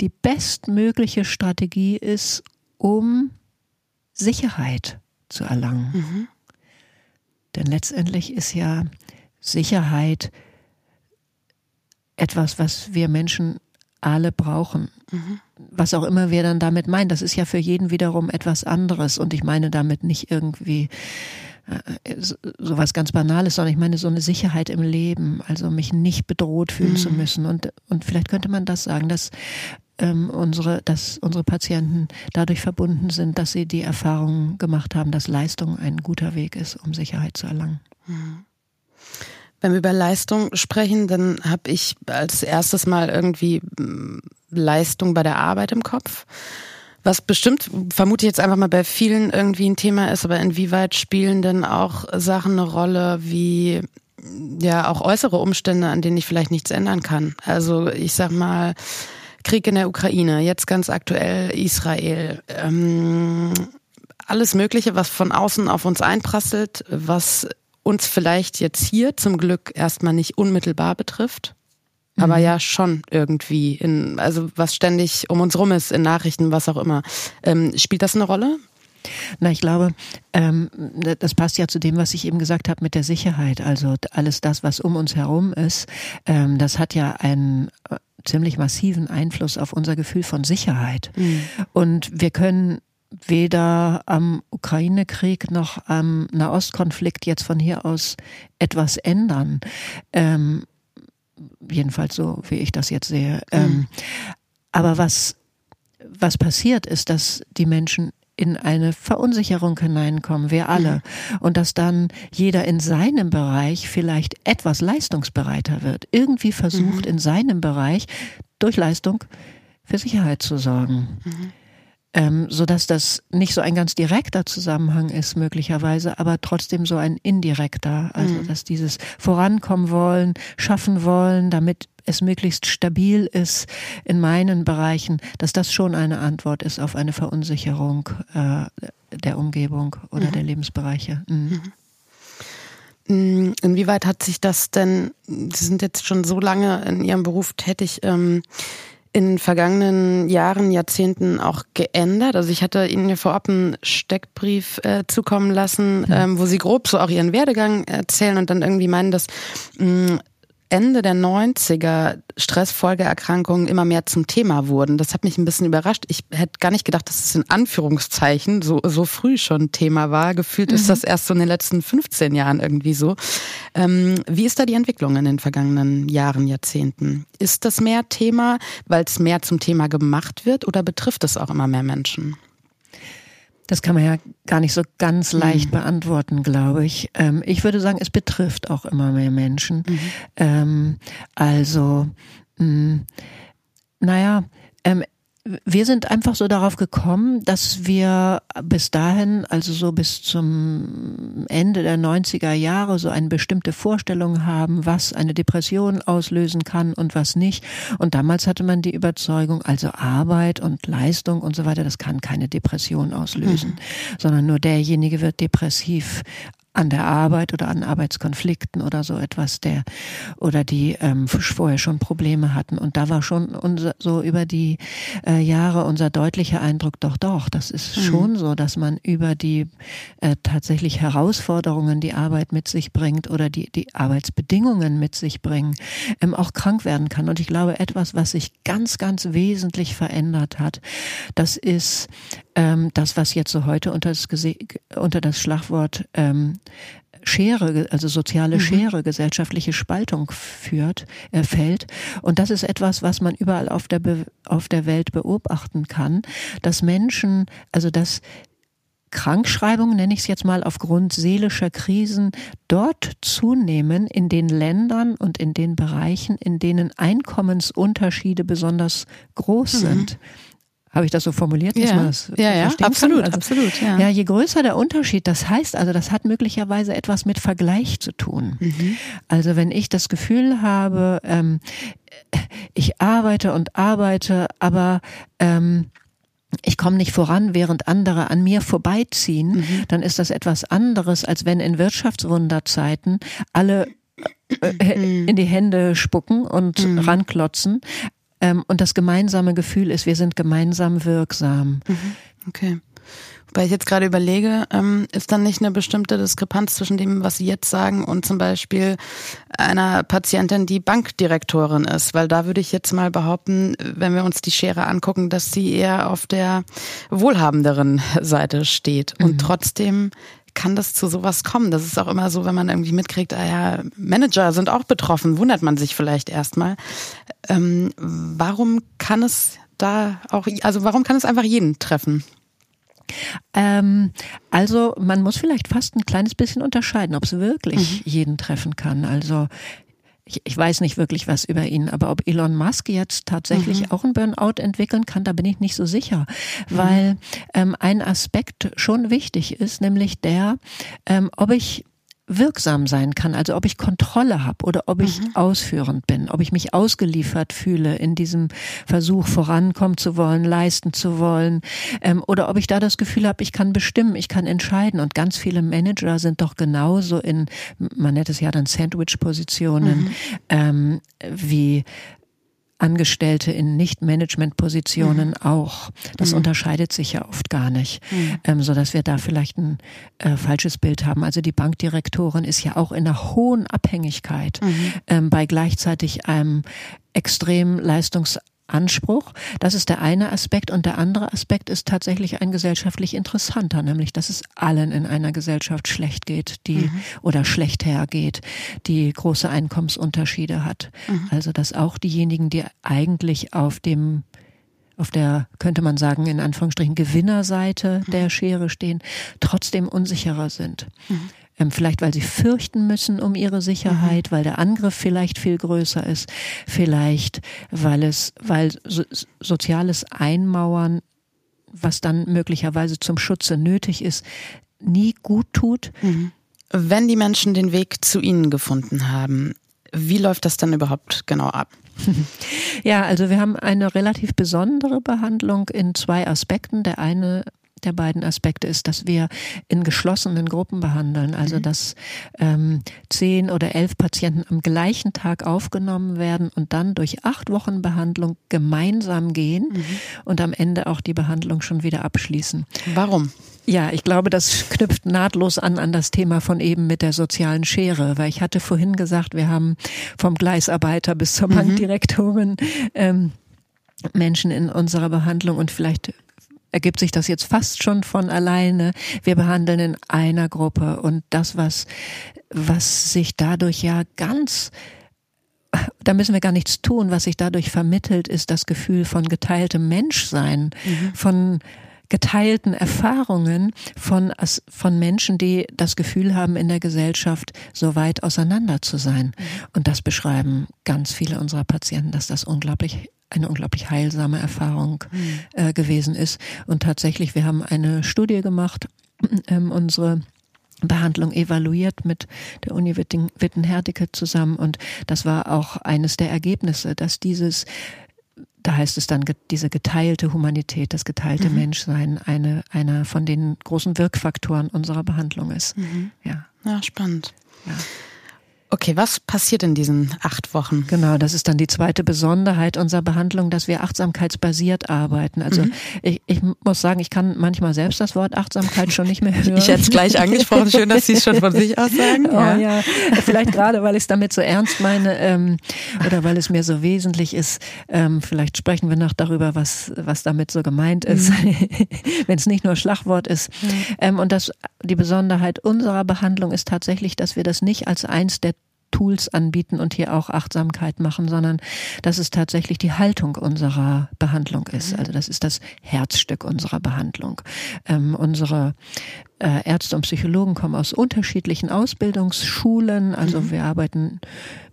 [SPEAKER 3] die bestmögliche Strategie ist, um Sicherheit zu erlangen. Mhm. Denn letztendlich ist ja Sicherheit etwas, was wir Menschen alle brauchen. Mhm. Was auch immer wir dann damit meinen, das ist ja für jeden wiederum etwas anderes. Und ich meine damit nicht irgendwie sowas ganz Banales, sondern ich meine so eine Sicherheit im Leben, also mich nicht bedroht fühlen mhm. zu müssen. Und, und vielleicht könnte man das sagen, dass ähm, unsere, dass unsere Patienten dadurch verbunden sind, dass sie die Erfahrung gemacht haben, dass Leistung ein guter Weg ist, um Sicherheit zu erlangen. Mhm.
[SPEAKER 2] Wenn wir über Leistung sprechen, dann habe ich als erstes mal irgendwie hm, Leistung bei der Arbeit im Kopf. Was bestimmt, vermute ich jetzt einfach mal bei vielen irgendwie ein Thema ist, aber inwieweit spielen denn auch Sachen eine Rolle wie ja auch äußere Umstände, an denen ich vielleicht nichts ändern kann? Also ich sag mal, Krieg in der Ukraine, jetzt ganz aktuell Israel, ähm, alles Mögliche, was von außen auf uns einprasselt, was uns vielleicht jetzt hier zum Glück erstmal nicht unmittelbar betrifft aber mhm. ja schon irgendwie in, also was ständig um uns rum ist, in Nachrichten, was auch immer. Ähm, spielt das eine Rolle?
[SPEAKER 3] Na, ich glaube, ähm, das passt ja zu dem, was ich eben gesagt habe mit der Sicherheit. Also alles das, was um uns herum ist, ähm, das hat ja einen äh, ziemlich massiven Einfluss auf unser Gefühl von Sicherheit. Mhm. Und wir können weder am Ukraine-Krieg noch am Nahostkonflikt jetzt von hier aus etwas ändern. Ähm, jedenfalls so, wie ich das jetzt sehe. Mhm. Ähm, aber was, was passiert ist, dass die Menschen in eine Verunsicherung hineinkommen, wir alle. Mhm. Und dass dann jeder in seinem Bereich vielleicht etwas leistungsbereiter wird, irgendwie versucht mhm. in seinem Bereich durch Leistung für Sicherheit zu sorgen. Mhm ähm, so dass das nicht so ein ganz direkter Zusammenhang ist möglicherweise, aber trotzdem so ein indirekter, also mhm. dass dieses Vorankommen wollen, schaffen wollen, damit es möglichst stabil ist in meinen Bereichen, dass das schon eine Antwort ist auf eine Verunsicherung äh, der Umgebung oder mhm. der Lebensbereiche.
[SPEAKER 2] Mhm. mhm. Inwieweit hat sich das denn, Sie sind jetzt schon so lange in Ihrem Beruf tätig, ähm, in vergangenen Jahren, Jahrzehnten auch geändert? Also ich hatte Ihnen ja vorab einen Steckbrief äh, zukommen lassen, mhm. ähm, wo Sie grob so auch Ihren Werdegang erzählen und dann irgendwie meinen, dass mh, mm, Ende der 90er Stressfolgeerkrankungen immer mehr zum Thema wurden. Das hat mich ein bisschen überrascht. Ich hätte gar nicht gedacht, dass es in Anführungszeichen so, so früh schon Thema war. Gefühlt mhm. ist das erst so in den letzten 15 Jahren irgendwie so. Ähm, wie ist da die Entwicklung in den vergangenen Jahren, Jahrzehnten? Ist das mehr Thema, weil es mehr zum Thema gemacht wird oder betrifft es auch immer mehr Menschen?
[SPEAKER 3] Das kann man ja gar nicht so ganz leicht mhm. beantworten, glaube ich. Ähm, ich würde sagen, es betrifft auch immer mehr Menschen. Mhm. Ähm, also, mh, naja, ähm, wir sind einfach so darauf gekommen, dass wir bis dahin, also so bis zum Ende der 90er Jahre, so eine bestimmte Vorstellung haben, was eine Depression auslösen kann und was nicht. Und damals hatte man die Überzeugung, also Arbeit und Leistung und so weiter, das kann keine Depression auslösen, mhm. sondern nur derjenige wird depressiv an der Arbeit oder an Arbeitskonflikten oder so etwas, der oder die ähm, vorher schon Probleme hatten. Und da war schon unser, so über die äh, Jahre unser deutlicher Eindruck, doch, doch, das ist mhm. schon so, dass man über die äh, tatsächlich Herausforderungen, die Arbeit mit sich bringt oder die, die Arbeitsbedingungen mit sich bringen, ähm, auch krank werden kann. Und ich glaube, etwas, was sich ganz, ganz wesentlich verändert hat, das ist ähm, das, was jetzt so heute unter das, unter das Schlagwort ähm, Schere, also soziale mhm. Schere, gesellschaftliche Spaltung führt, äh, fällt. Und das ist etwas, was man überall auf der, Be auf der Welt beobachten kann, dass Menschen, also dass Krankschreibungen, nenne ich es jetzt mal, aufgrund seelischer Krisen dort zunehmen in den Ländern und in den Bereichen, in denen Einkommensunterschiede besonders groß mhm. sind. Habe ich das so formuliert,
[SPEAKER 2] dass ja. man das ja, ja, absolut, also, absolut. Ja.
[SPEAKER 3] ja, je größer der Unterschied, das heißt also, das hat möglicherweise etwas mit Vergleich zu tun. Mhm. Also wenn ich das Gefühl habe, ähm, ich arbeite und arbeite, aber ähm, ich komme nicht voran, während andere an mir vorbeiziehen, mhm. dann ist das etwas anderes, als wenn in Wirtschaftswunderzeiten alle äh, mhm. in die Hände spucken und mhm. ranklotzen, ähm, und das gemeinsame Gefühl ist, wir sind gemeinsam wirksam.
[SPEAKER 2] Mhm. Okay. Weil ich jetzt gerade überlege, ähm, ist dann nicht eine bestimmte Diskrepanz zwischen dem, was Sie jetzt sagen und zum Beispiel einer Patientin, die Bankdirektorin ist? Weil da würde ich jetzt mal behaupten, wenn wir uns die Schere angucken, dass sie eher auf der wohlhabenderen Seite steht und mhm. trotzdem kann das zu sowas kommen? Das ist auch immer so, wenn man irgendwie mitkriegt, ah ja, Manager sind auch betroffen, wundert man sich vielleicht erstmal. Ähm, warum kann es da auch, also warum kann es einfach jeden treffen?
[SPEAKER 3] Ähm, also man muss vielleicht fast ein kleines bisschen unterscheiden, ob es wirklich mhm. jeden treffen kann. Also ich, ich weiß nicht wirklich was über ihn, aber ob Elon Musk jetzt tatsächlich mhm. auch ein Burnout entwickeln kann, da bin ich nicht so sicher, mhm. weil ähm, ein Aspekt schon wichtig ist, nämlich der, ähm, ob ich wirksam sein kann, also ob ich Kontrolle habe oder ob ich mhm. ausführend bin, ob ich mich ausgeliefert fühle in diesem Versuch vorankommen zu wollen, leisten zu wollen, ähm, oder ob ich da das Gefühl habe, ich kann bestimmen, ich kann entscheiden. Und ganz viele Manager sind doch genauso in, man nennt es ja dann Sandwich-Positionen, mhm. ähm, wie Angestellte in Nicht-Management-Positionen mhm. auch. Das mhm. unterscheidet sich ja oft gar nicht, mhm. ähm, so dass wir da vielleicht ein äh, falsches Bild haben. Also die Bankdirektorin ist ja auch in einer hohen Abhängigkeit mhm. ähm, bei gleichzeitig einem extrem leistungs Anspruch. Das ist der eine Aspekt. Und der andere Aspekt ist tatsächlich ein gesellschaftlich interessanter, nämlich, dass es allen in einer Gesellschaft schlecht geht, die mhm. oder schlecht hergeht, die große Einkommensunterschiede hat. Mhm. Also, dass auch diejenigen, die eigentlich auf dem auf der, könnte man sagen, in Anführungsstrichen Gewinnerseite mhm. der Schere stehen, trotzdem unsicherer sind. Mhm. Ähm, vielleicht weil sie fürchten müssen um ihre Sicherheit, mhm. weil der Angriff vielleicht viel größer ist, vielleicht weil es, weil so, soziales Einmauern, was dann möglicherweise zum Schutze nötig ist, nie gut tut.
[SPEAKER 2] Mhm. Wenn die Menschen den Weg zu Ihnen gefunden haben, wie läuft das dann überhaupt genau ab?
[SPEAKER 3] Ja, also wir haben eine relativ besondere Behandlung in zwei Aspekten. Der eine der beiden Aspekte ist, dass wir in geschlossenen Gruppen behandeln, also mhm. dass ähm, zehn oder elf Patienten am gleichen Tag aufgenommen werden und dann durch acht Wochen Behandlung gemeinsam gehen mhm. und am Ende auch die Behandlung schon wieder abschließen.
[SPEAKER 2] Warum?
[SPEAKER 3] Ja, ich glaube, das knüpft nahtlos an an das Thema von eben mit der sozialen Schere, weil ich hatte vorhin gesagt, wir haben vom Gleisarbeiter bis zur mhm. Bankdirektorin ähm, Menschen in unserer Behandlung und vielleicht ergibt sich das jetzt fast schon von alleine. Wir behandeln in einer Gruppe und das, was, was sich dadurch ja ganz da müssen wir gar nichts tun. Was sich dadurch vermittelt, ist das Gefühl von geteiltem Menschsein, mhm. von geteilten Erfahrungen von, von Menschen, die das Gefühl haben, in der Gesellschaft so weit auseinander zu sein. Mhm. Und das beschreiben ganz viele unserer Patienten, dass das unglaublich eine unglaublich heilsame Erfahrung mhm. äh, gewesen ist. Und tatsächlich, wir haben eine Studie gemacht, ähm, unsere Behandlung evaluiert mit der Uni Witten-Herdecke zusammen und das war auch eines der Ergebnisse, dass dieses da heißt es dann, diese geteilte Humanität, das geteilte mhm. Menschsein, eine, einer von den großen Wirkfaktoren unserer Behandlung ist. Mhm.
[SPEAKER 2] Ja. ja, spannend. Ja. Okay, was passiert in diesen acht Wochen?
[SPEAKER 3] Genau, das ist dann die zweite Besonderheit unserer Behandlung, dass wir achtsamkeitsbasiert arbeiten. Also mhm. ich, ich muss sagen, ich kann manchmal selbst das Wort Achtsamkeit schon nicht mehr hören.
[SPEAKER 2] Ich hätte es gleich angesprochen. Schön, dass Sie es schon von sich aus sagen.
[SPEAKER 3] Oh, ja. ja. Vielleicht gerade, weil ich es damit so ernst meine ähm, oder weil es mir so wesentlich ist. Ähm, vielleicht sprechen wir noch darüber, was, was damit so gemeint ist, mhm. wenn es nicht nur Schlagwort ist. Mhm. Ähm, und das, die Besonderheit unserer Behandlung ist tatsächlich, dass wir das nicht als eins der Tools anbieten und hier auch Achtsamkeit machen, sondern dass es tatsächlich die Haltung unserer Behandlung ist. Mhm. Also das ist das Herzstück unserer Behandlung. Ähm, unsere äh, Ärzte und Psychologen kommen aus unterschiedlichen Ausbildungsschulen. Also mhm. wir arbeiten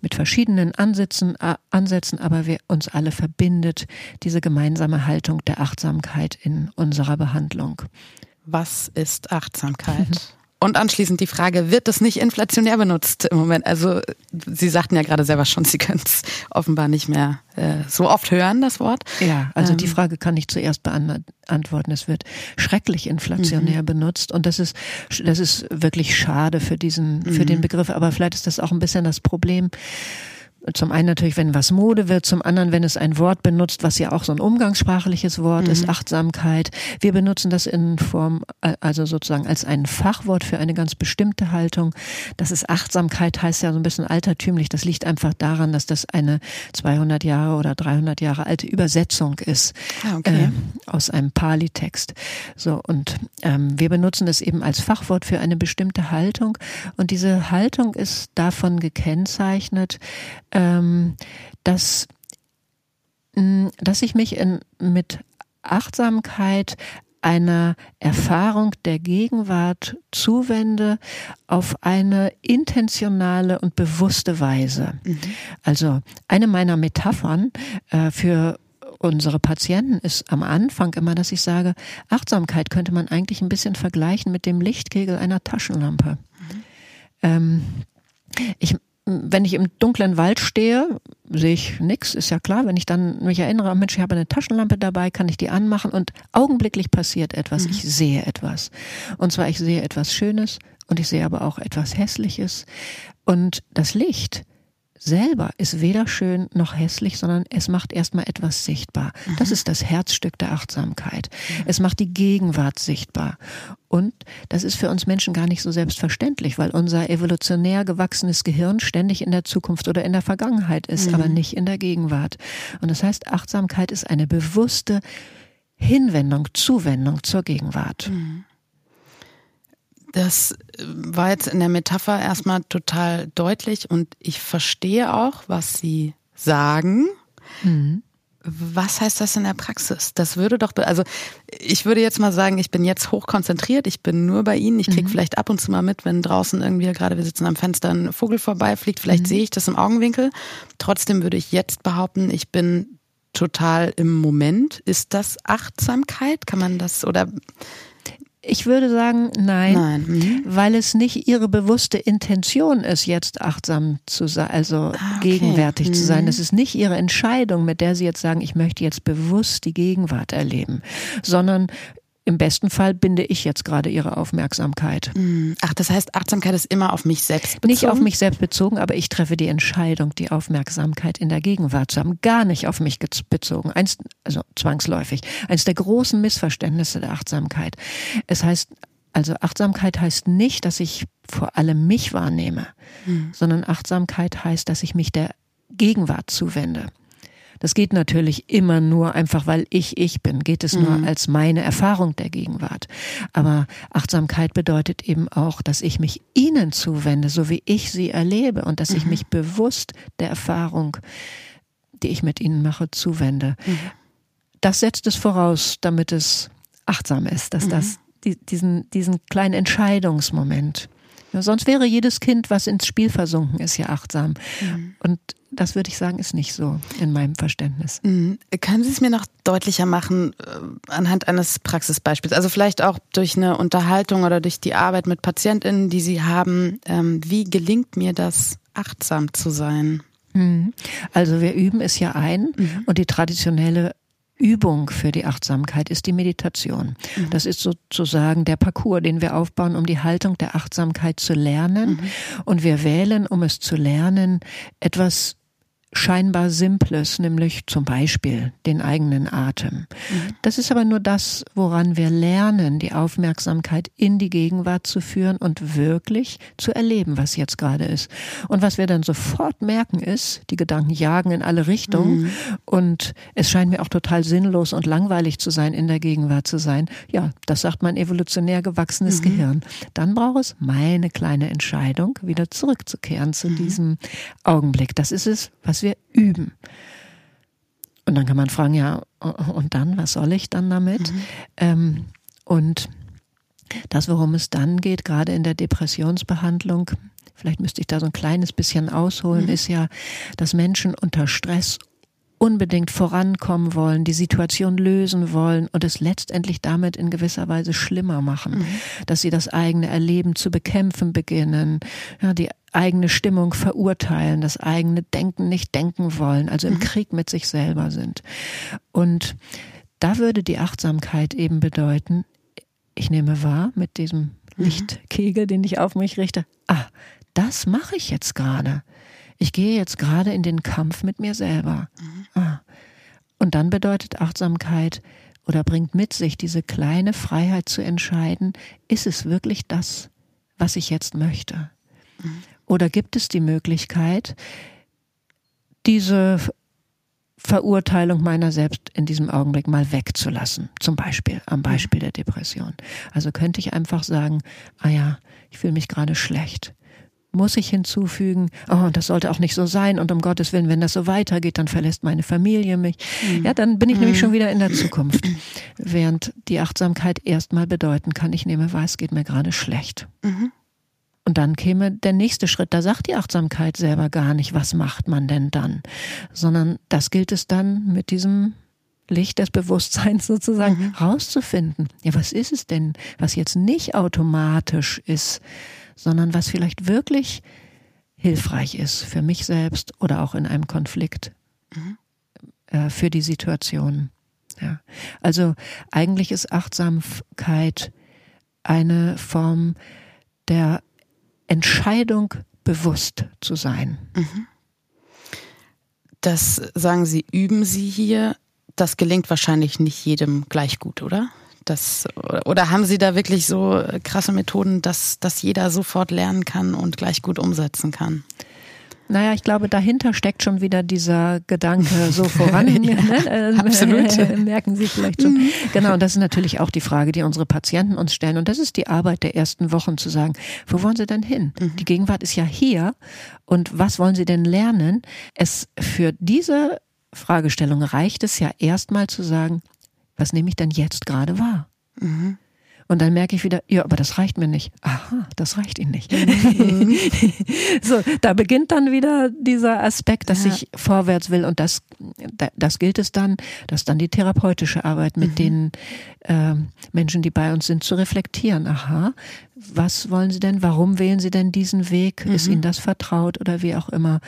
[SPEAKER 3] mit verschiedenen Ansätzen, äh, Ansätzen, aber wir uns alle verbindet diese gemeinsame Haltung der Achtsamkeit in unserer Behandlung.
[SPEAKER 2] Was ist Achtsamkeit? Und anschließend die Frage, wird das nicht inflationär benutzt im Moment? Also Sie sagten ja gerade selber schon, Sie können es offenbar nicht mehr äh, so oft hören, das Wort.
[SPEAKER 3] Ja, also ähm. die Frage kann ich zuerst beantworten. Es wird schrecklich inflationär mhm. benutzt und das ist, das ist wirklich schade für diesen, für mhm. den Begriff. Aber vielleicht ist das auch ein bisschen das Problem zum einen natürlich, wenn was Mode wird, zum anderen, wenn es ein Wort benutzt, was ja auch so ein umgangssprachliches Wort mhm. ist, Achtsamkeit. Wir benutzen das in Form, also sozusagen als ein Fachwort für eine ganz bestimmte Haltung. Das ist Achtsamkeit, heißt ja so ein bisschen altertümlich. Das liegt einfach daran, dass das eine 200 Jahre oder 300 Jahre alte Übersetzung ist ah, okay. äh, aus einem Pali-Text. So und ähm, wir benutzen das eben als Fachwort für eine bestimmte Haltung und diese Haltung ist davon gekennzeichnet, ähm, dass, mm, dass ich mich in, mit Achtsamkeit einer Erfahrung der Gegenwart zuwende auf eine intentionale und bewusste Weise. Mhm. Also eine meiner Metaphern äh, für unsere Patienten ist am Anfang immer, dass ich sage, Achtsamkeit könnte man eigentlich ein bisschen vergleichen mit dem Lichtkegel einer Taschenlampe. Mhm. Ähm, ich wenn ich im dunklen Wald stehe, sehe ich nichts, ist ja klar. Wenn ich dann mich erinnere, Mensch, ich habe eine Taschenlampe dabei, kann ich die anmachen und augenblicklich passiert etwas. Mhm. Ich sehe etwas. Und zwar, ich sehe etwas Schönes und ich sehe aber auch etwas Hässliches. Und das Licht selber ist weder schön noch hässlich, sondern es macht erstmal etwas sichtbar. Mhm. Das ist das Herzstück der Achtsamkeit. Mhm. Es macht die Gegenwart sichtbar. Und das ist für uns Menschen gar nicht so selbstverständlich, weil unser evolutionär gewachsenes Gehirn ständig in der Zukunft oder in der Vergangenheit ist, mhm. aber nicht in der Gegenwart. Und das heißt, Achtsamkeit ist eine bewusste Hinwendung, Zuwendung zur Gegenwart. Mhm.
[SPEAKER 2] Das war jetzt in der Metapher erstmal total deutlich und ich verstehe auch, was Sie sagen. Mhm. Was heißt das in der Praxis? Das würde doch, also ich würde jetzt mal sagen, ich bin jetzt hochkonzentriert, ich bin nur bei Ihnen, ich kriege mhm. vielleicht ab und zu mal mit, wenn draußen irgendwie, gerade wir sitzen am Fenster, ein Vogel vorbeifliegt, vielleicht mhm. sehe ich das im Augenwinkel. Trotzdem würde ich jetzt behaupten, ich bin total im Moment. Ist das Achtsamkeit? Kann man das oder
[SPEAKER 3] ich würde sagen, nein, nein. Mhm. weil es nicht ihre bewusste Intention ist, jetzt achtsam zu sein, also ah, okay. gegenwärtig mhm. zu sein. Es ist nicht ihre Entscheidung, mit der sie jetzt sagen, ich möchte jetzt bewusst die Gegenwart erleben, sondern im besten Fall binde ich jetzt gerade ihre Aufmerksamkeit.
[SPEAKER 2] Mm. Ach, das heißt, Achtsamkeit ist immer auf mich selbst bezogen?
[SPEAKER 3] Nicht auf mich selbst bezogen, aber ich treffe die Entscheidung, die Aufmerksamkeit in der Gegenwart zu haben. Gar nicht auf mich bezogen. Eins, also zwangsläufig. Eins der großen Missverständnisse der Achtsamkeit. Es heißt, also Achtsamkeit heißt nicht, dass ich vor allem mich wahrnehme, hm. sondern Achtsamkeit heißt, dass ich mich der Gegenwart zuwende. Das geht natürlich immer nur einfach, weil ich ich bin, geht es mhm. nur als meine Erfahrung der Gegenwart. Aber Achtsamkeit bedeutet eben auch, dass ich mich ihnen zuwende, so wie ich sie erlebe und dass mhm. ich mich bewusst der Erfahrung, die ich mit ihnen mache, zuwende. Mhm. Das setzt es voraus, damit es achtsam ist, dass mhm. das die, diesen, diesen kleinen Entscheidungsmoment ja, sonst wäre jedes Kind, was ins Spiel versunken ist, ja achtsam. Mhm. Und das würde ich sagen, ist nicht so in meinem Verständnis.
[SPEAKER 2] Mhm. Können Sie es mir noch deutlicher machen äh, anhand eines Praxisbeispiels? Also vielleicht auch durch eine Unterhaltung oder durch die Arbeit mit PatientInnen, die Sie haben. Ähm, wie gelingt mir das, achtsam zu sein?
[SPEAKER 3] Mhm. Also wir üben es ja ein mhm. und die traditionelle Übung für die Achtsamkeit ist die Meditation. Mhm. Das ist sozusagen der Parcours, den wir aufbauen, um die Haltung der Achtsamkeit zu lernen. Mhm. Und wir wählen, um es zu lernen, etwas scheinbar Simples, nämlich zum Beispiel den eigenen Atem. Mhm. Das ist aber nur das, woran wir lernen, die Aufmerksamkeit in die Gegenwart zu führen und wirklich zu erleben, was jetzt gerade ist. Und was wir dann sofort merken ist, die Gedanken jagen in alle Richtungen mhm. und es scheint mir auch total sinnlos und langweilig zu sein, in der Gegenwart zu sein. Ja, das sagt mein evolutionär gewachsenes mhm. Gehirn. Dann braucht es meine kleine Entscheidung, wieder zurückzukehren zu mhm. diesem Augenblick. Das ist es, was wir üben. Und dann kann man fragen, ja, und dann, was soll ich dann damit? Mhm. Ähm, und das, worum es dann geht, gerade in der Depressionsbehandlung, vielleicht müsste ich da so ein kleines bisschen ausholen, mhm. ist ja, dass Menschen unter Stress unbedingt vorankommen wollen, die Situation lösen wollen und es letztendlich damit in gewisser Weise schlimmer machen, mhm. dass sie das eigene Erleben zu bekämpfen beginnen, ja, die eigene Stimmung verurteilen, das eigene Denken nicht denken wollen, also im mhm. Krieg mit sich selber sind. Und da würde die Achtsamkeit eben bedeuten, ich nehme wahr mit diesem mhm. Lichtkegel, den ich auf mich richte, ah, das mache ich jetzt gerade ich gehe jetzt gerade in den Kampf mit mir selber. Mhm. Ah. Und dann bedeutet Achtsamkeit oder bringt mit sich diese kleine Freiheit zu entscheiden, ist es wirklich das, was ich jetzt möchte? Mhm. Oder gibt es die Möglichkeit, diese Verurteilung meiner selbst in diesem Augenblick mal wegzulassen. Zum Beispiel am Beispiel der Depression. Also könnte ich einfach sagen, ah ja, ich fühle mich gerade schlecht muss ich hinzufügen, oh, das sollte auch nicht so sein und um Gottes Willen, wenn das so weitergeht, dann verlässt meine Familie mich. Mhm. Ja, dann bin ich mhm. nämlich schon wieder in der Zukunft. Während die Achtsamkeit erstmal bedeuten kann, ich nehme wahr, es geht mir gerade schlecht. Mhm. Und dann käme der nächste Schritt. Da sagt die Achtsamkeit selber gar nicht, was macht man denn dann, sondern das gilt es dann mit diesem Licht des Bewusstseins sozusagen mhm. rauszufinden. Ja, was ist es denn, was jetzt nicht automatisch ist, sondern was vielleicht wirklich hilfreich ist für mich selbst oder auch in einem Konflikt mhm. äh, für die Situation. Ja. Also eigentlich ist Achtsamkeit eine Form der Entscheidung, bewusst zu sein. Mhm.
[SPEAKER 2] Das sagen Sie, üben Sie hier. Das gelingt wahrscheinlich nicht jedem gleich gut, oder? Das, oder haben Sie da wirklich so krasse Methoden, dass, dass jeder sofort lernen kann und gleich gut umsetzen kann?
[SPEAKER 3] Naja, ich glaube, dahinter steckt schon wieder dieser Gedanke so voran. ja, ne?
[SPEAKER 2] Äh, Absolut.
[SPEAKER 3] Merken Sie vielleicht schon. Mhm. Genau, und das ist natürlich auch die Frage, die unsere Patienten uns stellen. Und das ist die Arbeit der ersten Wochen zu sagen, wo wollen Sie denn hin? Mhm. Die Gegenwart ist ja hier. Und was wollen Sie denn lernen? Es für diese Fragestellung reicht es ja erstmal zu sagen, was nehme ich denn jetzt gerade wahr? Mhm. Und dann merke ich wieder, ja, aber das reicht mir nicht. Aha, das reicht Ihnen nicht. Mhm. so, da beginnt dann wieder dieser Aspekt, dass ja. ich vorwärts will und das, das gilt es dann, dass dann die therapeutische Arbeit mit mhm. den äh, Menschen, die bei uns sind, zu reflektieren. Aha, was wollen Sie denn? Warum wählen Sie denn diesen Weg? Mhm. Ist Ihnen das vertraut oder wie auch immer?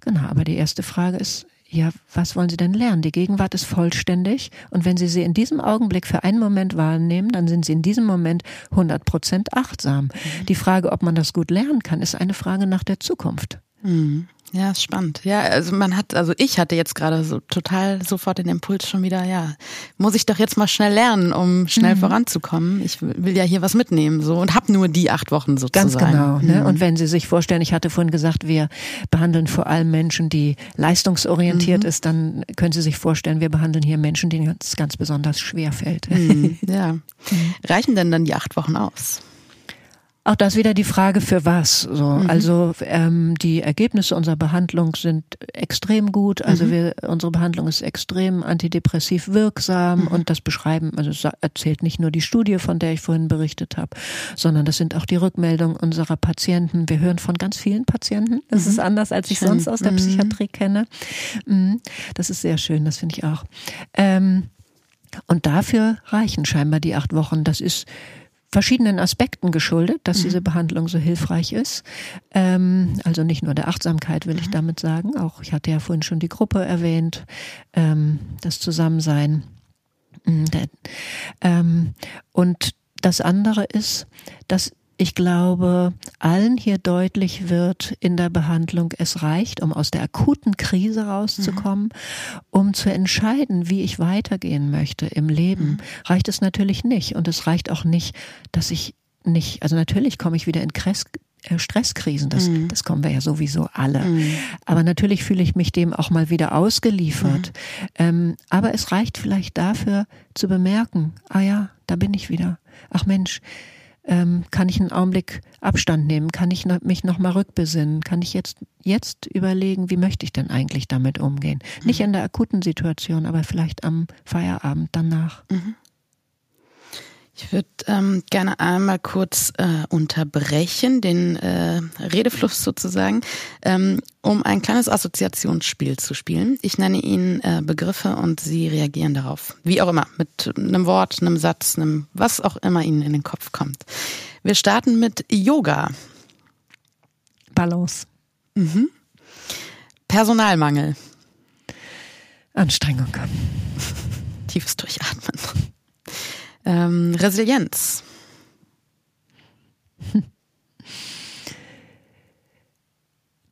[SPEAKER 3] Genau, aber die erste Frage ist, ja, was wollen Sie denn lernen? Die Gegenwart ist vollständig und wenn Sie sie in diesem Augenblick für einen Moment wahrnehmen, dann sind Sie in diesem Moment 100 Prozent achtsam. Mhm. Die Frage, ob man das gut lernen kann, ist eine Frage nach der Zukunft.
[SPEAKER 2] Mhm. Ja, ist spannend. Ja, also man hat, also ich hatte jetzt gerade so total sofort den Impuls schon wieder, ja, muss ich doch jetzt mal schnell lernen, um schnell mhm. voranzukommen. Ich will ja hier was mitnehmen, so und habe nur die acht Wochen sozusagen.
[SPEAKER 3] Ganz genau. Ne? Mhm. Und wenn Sie sich vorstellen, ich hatte vorhin gesagt, wir behandeln vor allem Menschen, die leistungsorientiert mhm. ist, dann können Sie sich vorstellen, wir behandeln hier Menschen, denen es ganz besonders schwer fällt.
[SPEAKER 2] Mhm. Ja. Mhm. Reichen denn dann die acht Wochen aus?
[SPEAKER 3] Auch das wieder die Frage für was. So, mhm. also ähm, die Ergebnisse unserer Behandlung sind extrem gut. Also mhm. wir, unsere Behandlung ist extrem antidepressiv wirksam mhm. und das beschreiben, also es erzählt nicht nur die Studie, von der ich vorhin berichtet habe, sondern das sind auch die Rückmeldungen unserer Patienten. Wir hören von ganz vielen Patienten. Das ist mhm. anders, als ich schön. sonst aus der mhm. Psychiatrie kenne. Mhm. Das ist sehr schön, das finde ich auch. Ähm, und dafür reichen scheinbar die acht Wochen. Das ist verschiedenen Aspekten geschuldet, dass mhm. diese Behandlung so hilfreich ist. Ähm, also nicht nur der Achtsamkeit will ich mhm. damit sagen, auch ich hatte ja vorhin schon die Gruppe erwähnt, ähm, das Zusammensein. Mm, ähm, und das andere ist, dass ich glaube, allen hier deutlich wird in der Behandlung, es reicht, um aus der akuten Krise rauszukommen, mhm. um zu entscheiden, wie ich weitergehen möchte im Leben. Mhm. Reicht es natürlich nicht. Und es reicht auch nicht, dass ich nicht, also natürlich komme ich wieder in Kress, äh, Stresskrisen, das, mhm. das kommen wir ja sowieso alle. Mhm. Aber natürlich fühle ich mich dem auch mal wieder ausgeliefert. Mhm. Ähm, aber es reicht vielleicht dafür zu bemerken, ah ja, da bin ich wieder. Ach Mensch, ähm, kann ich einen Augenblick Abstand nehmen? Kann ich mich nochmal rückbesinnen? Kann ich jetzt, jetzt überlegen, wie möchte ich denn eigentlich damit umgehen? Mhm. Nicht in der akuten Situation, aber vielleicht am Feierabend danach. Mhm.
[SPEAKER 2] Ich würde ähm, gerne einmal kurz äh, unterbrechen, den äh, Redefluss sozusagen, ähm, um ein kleines Assoziationsspiel zu spielen. Ich nenne Ihnen äh, Begriffe und Sie reagieren darauf. Wie auch immer, mit einem Wort, einem Satz, einem was auch immer Ihnen in den Kopf kommt. Wir starten mit Yoga.
[SPEAKER 3] Balance.
[SPEAKER 2] Mhm. Personalmangel.
[SPEAKER 3] Anstrengung.
[SPEAKER 2] Tiefes Durchatmen. Ähm, Resilienz.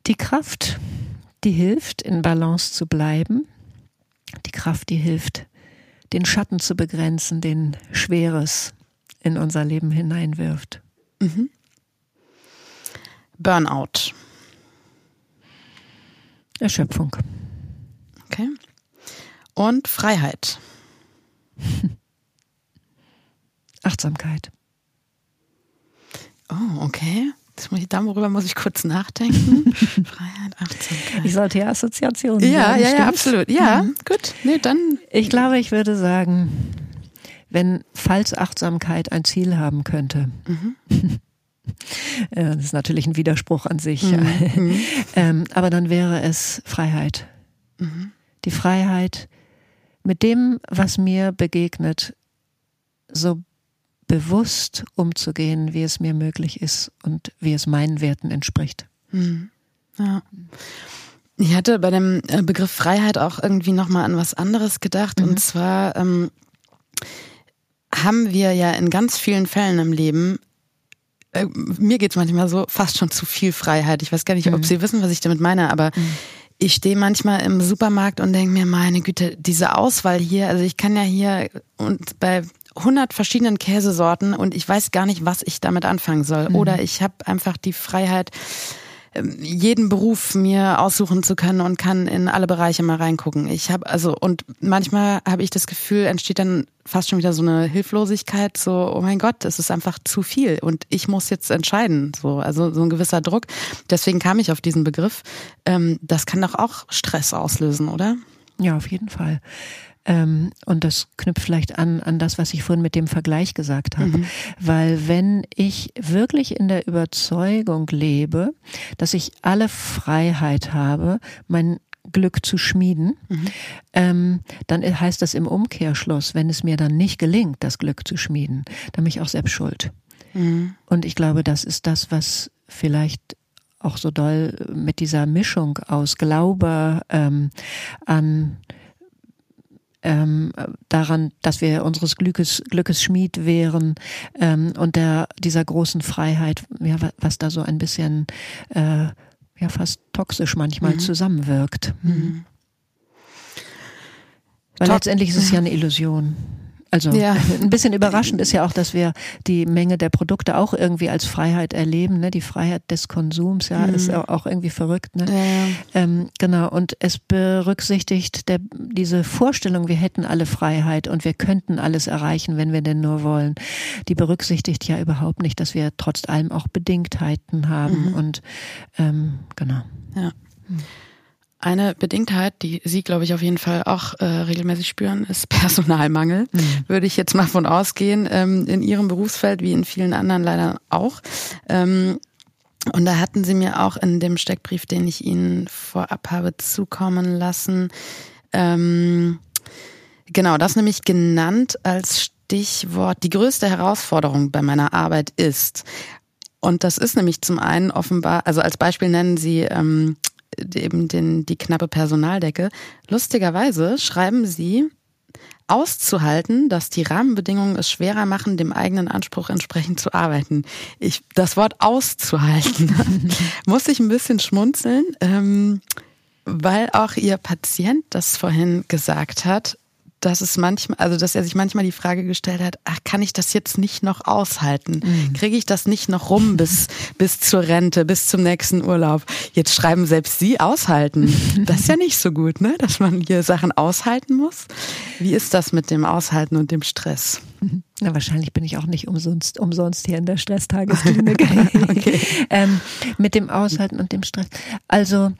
[SPEAKER 3] Die Kraft, die hilft, in Balance zu bleiben. Die Kraft, die hilft, den Schatten zu begrenzen, den Schweres in unser Leben hineinwirft. Mhm.
[SPEAKER 2] Burnout.
[SPEAKER 3] Erschöpfung.
[SPEAKER 2] Okay. Und Freiheit.
[SPEAKER 3] Achtsamkeit.
[SPEAKER 2] Oh, okay. Das muss ich, darüber muss ich kurz nachdenken. Freiheit, Achtsamkeit.
[SPEAKER 3] Ich sollte ja Assoziationen
[SPEAKER 2] Ja, ja, ja, absolut. Ja, mhm. gut. Nee, dann.
[SPEAKER 3] Ich glaube, ich würde sagen, wenn, falls Achtsamkeit ein Ziel haben könnte, mhm. das ist natürlich ein Widerspruch an sich, mhm. ähm, aber dann wäre es Freiheit. Mhm. Die Freiheit, mit dem, was mir begegnet, so bewusst umzugehen, wie es mir möglich ist und wie es meinen Werten entspricht.
[SPEAKER 2] Mhm. Ja. Ich hatte bei dem äh, Begriff Freiheit auch irgendwie nochmal an was anderes gedacht. Mhm. Und zwar ähm, haben wir ja in ganz vielen Fällen im Leben, äh, mir geht es manchmal so, fast schon zu viel Freiheit. Ich weiß gar nicht, mhm. ob Sie wissen, was ich damit meine, aber mhm. ich stehe manchmal im Supermarkt und denke mir, meine Güte, diese Auswahl hier, also ich kann ja hier und bei 100 verschiedenen Käsesorten und ich weiß gar nicht, was ich damit anfangen soll. Mhm. Oder ich habe einfach die Freiheit, ähm, jeden Beruf mir aussuchen zu können und kann in alle Bereiche mal reingucken. Ich habe also und manchmal habe ich das Gefühl, entsteht dann fast schon wieder so eine Hilflosigkeit, so oh mein Gott, es ist einfach zu viel und ich muss jetzt entscheiden, so also so ein gewisser Druck. Deswegen kam ich auf diesen Begriff. Ähm, das kann doch auch Stress auslösen, oder?
[SPEAKER 3] Ja, auf jeden Fall. Ähm, und das knüpft vielleicht an, an das, was ich vorhin mit dem Vergleich gesagt habe. Mhm. Weil wenn ich wirklich in der Überzeugung lebe, dass ich alle Freiheit habe, mein Glück zu schmieden, mhm. ähm, dann heißt das im Umkehrschluss, wenn es mir dann nicht gelingt, das Glück zu schmieden, dann bin ich auch selbst schuld. Mhm. Und ich glaube, das ist das, was vielleicht auch so doll mit dieser Mischung aus Glaube ähm, an ähm, daran, dass wir unseres Glückes, Glückes Schmied wären ähm, und der, dieser großen Freiheit, ja, was da so ein bisschen äh, ja fast toxisch manchmal mhm. zusammenwirkt. Mhm. Weil Top. letztendlich ist es ja eine Illusion. Also ja. ein bisschen überraschend ist ja auch, dass wir die Menge der Produkte auch irgendwie als Freiheit erleben. Ne? Die Freiheit des Konsums, ja, mhm. ist auch irgendwie verrückt. Ne? Ja. Ähm, genau. Und es berücksichtigt der, diese Vorstellung, wir hätten alle Freiheit und wir könnten alles erreichen, wenn wir denn nur wollen. Die berücksichtigt ja überhaupt nicht, dass wir trotz allem auch Bedingtheiten haben. Mhm. Und ähm, genau.
[SPEAKER 2] Ja. Eine Bedingtheit, die Sie, glaube ich, auf jeden Fall auch äh, regelmäßig spüren, ist Personalmangel. Mhm. Würde ich jetzt mal von ausgehen, ähm, in Ihrem Berufsfeld wie in vielen anderen leider auch. Ähm, und da hatten Sie mir auch in dem Steckbrief, den ich Ihnen vorab habe zukommen lassen, ähm, genau das nämlich genannt als Stichwort. Die größte Herausforderung bei meiner Arbeit ist, und das ist nämlich zum einen offenbar, also als Beispiel nennen Sie ähm, eben den, die knappe Personaldecke. Lustigerweise schreiben sie, auszuhalten, dass die Rahmenbedingungen es schwerer machen, dem eigenen Anspruch entsprechend zu arbeiten. Ich, das Wort auszuhalten muss ich ein bisschen schmunzeln, ähm, weil auch ihr Patient das vorhin gesagt hat dass es manchmal, also dass er sich manchmal die Frage gestellt hat, ach, kann ich das jetzt nicht noch aushalten? Mhm. Kriege ich das nicht noch rum bis, bis zur Rente, bis zum nächsten Urlaub? Jetzt schreiben selbst Sie aushalten. Das ist ja nicht so gut, ne? Dass man hier Sachen aushalten muss. Wie ist das mit dem Aushalten und dem Stress?
[SPEAKER 3] Na, wahrscheinlich bin ich auch nicht umsonst, umsonst hier in der Stresstagesklinik. okay. ähm, mit dem Aushalten und dem Stress. Also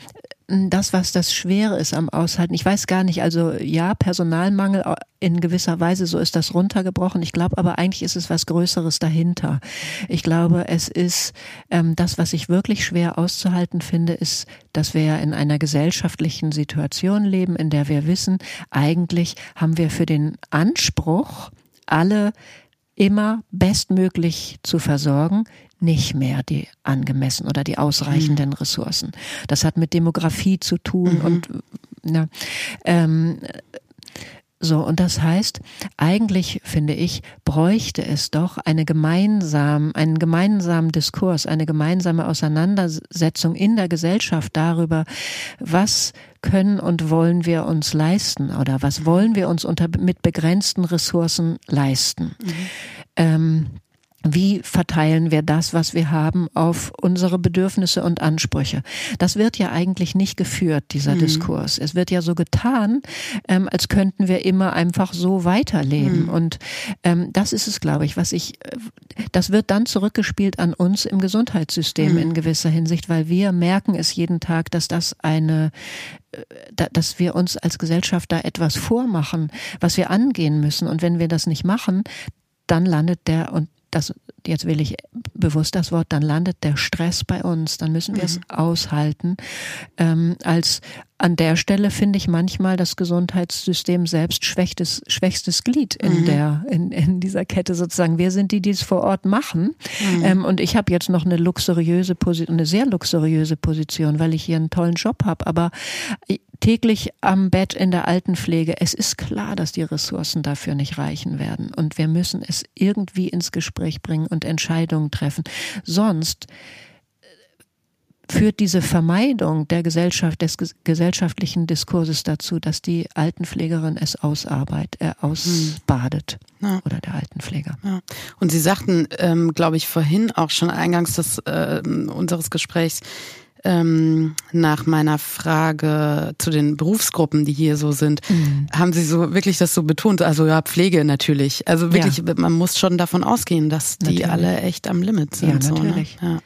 [SPEAKER 3] das, was das Schwere ist am Aushalten. Ich weiß gar nicht, also ja, Personalmangel in gewisser Weise, so ist das runtergebrochen. Ich glaube aber eigentlich ist es was Größeres dahinter. Ich glaube, es ist ähm, das, was ich wirklich schwer auszuhalten finde, ist, dass wir ja in einer gesellschaftlichen Situation leben, in der wir wissen, eigentlich haben wir für den Anspruch, alle immer bestmöglich zu versorgen, nicht mehr die angemessen oder die ausreichenden mhm. Ressourcen. Das hat mit Demografie zu tun mhm. und na, ähm, so, und das heißt, eigentlich finde ich, bräuchte es doch eine gemeinsam, einen gemeinsamen Diskurs, eine gemeinsame Auseinandersetzung in der Gesellschaft darüber, was können und wollen wir uns leisten oder was wollen wir uns unter, mit begrenzten Ressourcen leisten. Mhm. Ähm, wie verteilen wir das, was wir haben, auf unsere Bedürfnisse und Ansprüche? Das wird ja eigentlich nicht geführt, dieser mhm. Diskurs. Es wird ja so getan, ähm, als könnten wir immer einfach so weiterleben. Mhm. Und ähm, das ist es, glaube ich, was ich, äh, das wird dann zurückgespielt an uns im Gesundheitssystem mhm. in gewisser Hinsicht, weil wir merken es jeden Tag, dass das eine äh, dass wir uns als Gesellschaft da etwas vormachen, was wir angehen müssen. Und wenn wir das nicht machen, dann landet der, und das, jetzt will ich bewusst das Wort, dann landet der Stress bei uns, dann müssen wir mhm. es aushalten. Ähm, als an der Stelle finde ich manchmal das Gesundheitssystem selbst schwächstes, schwächstes Glied in mhm. der in, in dieser Kette sozusagen. Wir sind die, die es vor Ort machen. Mhm. Ähm, und ich habe jetzt noch eine luxuriöse Position, eine sehr luxuriöse Position, weil ich hier einen tollen Job habe. Aber täglich am Bett in der Altenpflege. Es ist klar, dass die Ressourcen dafür nicht reichen werden. Und wir müssen es irgendwie ins Gespräch bringen und Entscheidungen treffen. Sonst äh, führt diese Vermeidung der Gesellschaft, des gesellschaftlichen Diskurses dazu, dass die Altenpflegerin es ausarbeitet, äh, ausbadet. Ja. Oder der Altenpfleger.
[SPEAKER 2] Ja. Und Sie sagten, ähm, glaube ich, vorhin auch schon eingangs des, äh, unseres Gesprächs, ähm, nach meiner Frage zu den Berufsgruppen, die hier so sind, mhm. haben Sie so wirklich das so betont? Also ja, Pflege natürlich. Also wirklich, ja. man muss schon davon ausgehen, dass die natürlich. alle echt am Limit sind.
[SPEAKER 3] Ja, natürlich. So, ne? ja.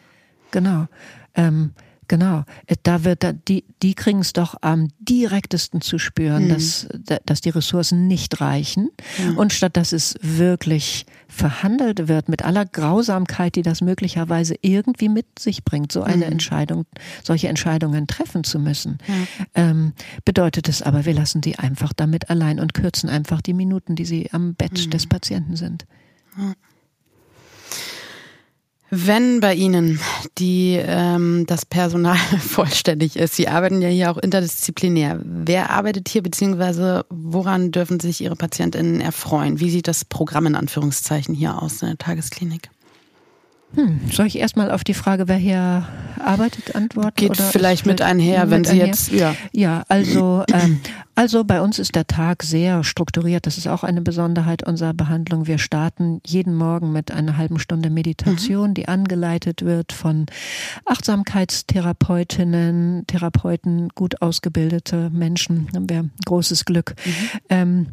[SPEAKER 3] Genau. Ähm, Genau, äh, da wird da, die die kriegen es doch am direktesten zu spüren, mhm. dass dass die Ressourcen nicht reichen ja. und statt dass es wirklich verhandelt wird mit aller Grausamkeit, die das möglicherweise irgendwie mit sich bringt, so eine mhm. Entscheidung, solche Entscheidungen treffen zu müssen, ja. ähm, bedeutet es aber, wir lassen die einfach damit allein und kürzen einfach die Minuten, die sie am Bett mhm. des Patienten sind. Ja.
[SPEAKER 2] Wenn bei Ihnen die, ähm, das Personal vollständig ist, Sie arbeiten ja hier auch interdisziplinär, wer arbeitet hier beziehungsweise woran dürfen sich Ihre PatientInnen erfreuen? Wie sieht das Programm in Anführungszeichen hier aus in der Tagesklinik?
[SPEAKER 3] Hm, soll ich erstmal auf die Frage, wer hier arbeitet, antworten?
[SPEAKER 2] Geht
[SPEAKER 3] oder
[SPEAKER 2] vielleicht mit einher,
[SPEAKER 3] mit
[SPEAKER 2] wenn Sie
[SPEAKER 3] einher?
[SPEAKER 2] jetzt, ja.
[SPEAKER 3] Ja, also, ähm, also bei uns ist der Tag sehr strukturiert. Das ist auch eine Besonderheit unserer Behandlung. Wir starten jeden Morgen mit einer halben Stunde Meditation, mhm. die angeleitet wird von Achtsamkeitstherapeutinnen, Therapeuten, gut ausgebildete Menschen. Haben wir großes Glück. Mhm. Ähm,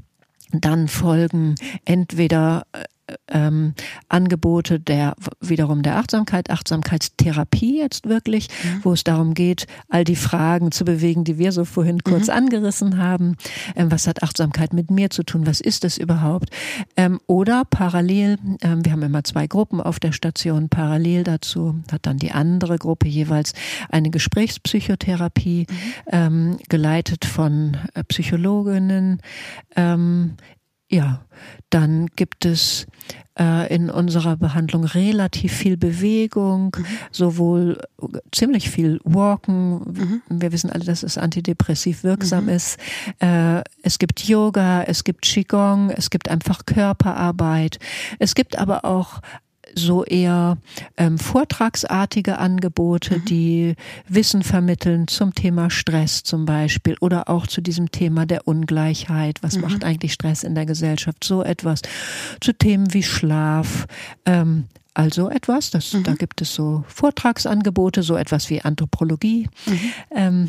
[SPEAKER 3] dann folgen entweder äh, ähm, Angebote der wiederum der Achtsamkeit, Achtsamkeitstherapie jetzt wirklich, mhm. wo es darum geht, all die Fragen zu bewegen, die wir so vorhin kurz mhm. angerissen haben. Ähm, was hat Achtsamkeit mit mir zu tun? Was ist das überhaupt? Ähm, oder parallel, ähm, wir haben immer zwei Gruppen auf der Station, parallel dazu hat dann die andere Gruppe jeweils eine Gesprächspsychotherapie, mhm. Ähm, geleitet von äh, Psychologinnen, ähm, ja, dann gibt es äh, in unserer Behandlung relativ viel Bewegung, mhm. sowohl ziemlich viel Walken. Mhm. Wir wissen alle, dass es antidepressiv wirksam mhm. ist. Äh, es gibt Yoga, es gibt Qigong, es gibt einfach Körperarbeit. Es gibt aber auch so eher ähm, vortragsartige Angebote, mhm. die Wissen vermitteln zum Thema Stress zum Beispiel oder auch zu diesem Thema der Ungleichheit. Was mhm. macht eigentlich Stress in der Gesellschaft? So etwas. Zu Themen wie Schlaf. Ähm, also etwas, das, mhm. da gibt es so Vortragsangebote, so etwas wie Anthropologie. Mhm. Ähm,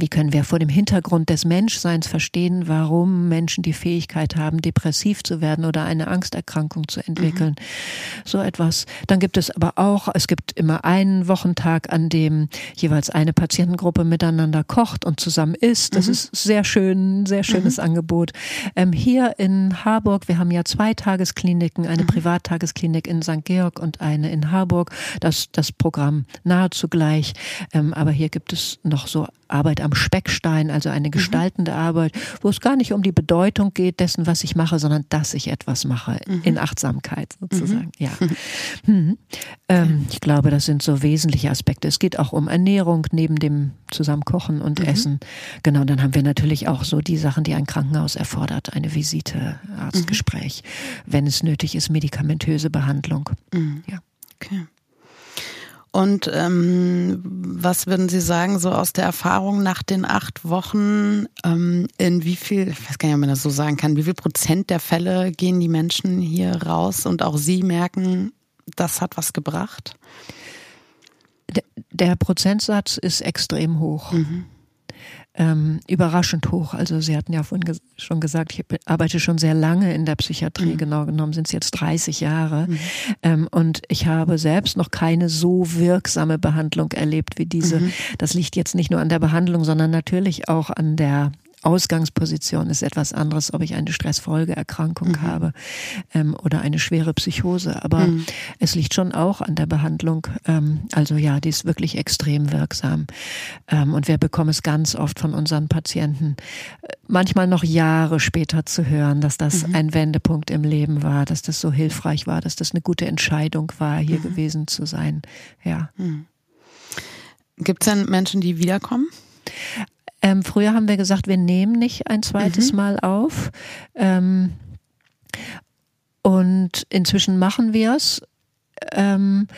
[SPEAKER 3] wie können wir vor dem Hintergrund des Menschseins verstehen, warum Menschen die Fähigkeit haben, depressiv zu werden oder eine Angsterkrankung zu entwickeln? Mhm. So etwas. Dann gibt es aber auch, es gibt immer einen Wochentag, an dem jeweils eine Patientengruppe miteinander kocht und zusammen isst. Das mhm. ist sehr schön, sehr schönes mhm. Angebot. Ähm, hier in Harburg, wir haben ja zwei Tageskliniken, eine mhm. Privattagesklinik in St. Georg und eine in Harburg. Das, das Programm nahezu gleich. Ähm, aber hier gibt es noch so Arbeit am Speckstein, also eine mhm. gestaltende mhm. Arbeit, wo es gar nicht um die Bedeutung geht dessen, was ich mache, sondern dass ich etwas mache, mhm. in Achtsamkeit sozusagen. Mhm. Ja. Mhm. Ähm, ich glaube, das sind so wesentliche Aspekte. Es geht auch um Ernährung neben dem Zusammenkochen und mhm. Essen. Genau, dann haben wir natürlich auch so die Sachen, die ein Krankenhaus erfordert, eine Visite, Arztgespräch, wenn es nötig ist, medikamentöse Behandlung. Ja.
[SPEAKER 2] Okay. Und ähm, was würden Sie sagen, so aus der Erfahrung nach den acht Wochen, ähm, in wie viel, ich weiß gar nicht, ob man das so sagen kann, wie viel Prozent der Fälle gehen die Menschen hier raus und auch Sie merken, das hat was gebracht?
[SPEAKER 3] Der, der Prozentsatz ist extrem hoch. Mhm ähm, überraschend hoch. Also Sie hatten ja vorhin ges schon gesagt, ich arbeite schon sehr lange in der Psychiatrie, mhm. genau genommen sind es jetzt 30 Jahre. Mhm. Ähm, und ich habe selbst noch keine so wirksame Behandlung erlebt wie diese. Mhm. Das liegt jetzt nicht nur an der Behandlung, sondern natürlich auch an der Ausgangsposition ist etwas anderes, ob ich eine Stressfolgeerkrankung mhm. habe ähm, oder eine schwere Psychose. Aber mhm. es liegt schon auch an der Behandlung. Ähm, also ja, die ist wirklich extrem wirksam. Ähm, und wir bekommen es ganz oft von unseren Patienten, äh, manchmal noch Jahre später zu hören, dass das mhm. ein Wendepunkt im Leben war, dass das so hilfreich war, dass das eine gute Entscheidung war, hier mhm. gewesen zu sein. Ja.
[SPEAKER 2] Mhm. Gibt es denn Menschen, die wiederkommen?
[SPEAKER 3] Ähm, früher haben wir gesagt, wir nehmen nicht ein zweites mhm. Mal auf. Ähm, und inzwischen machen wir es, ähm,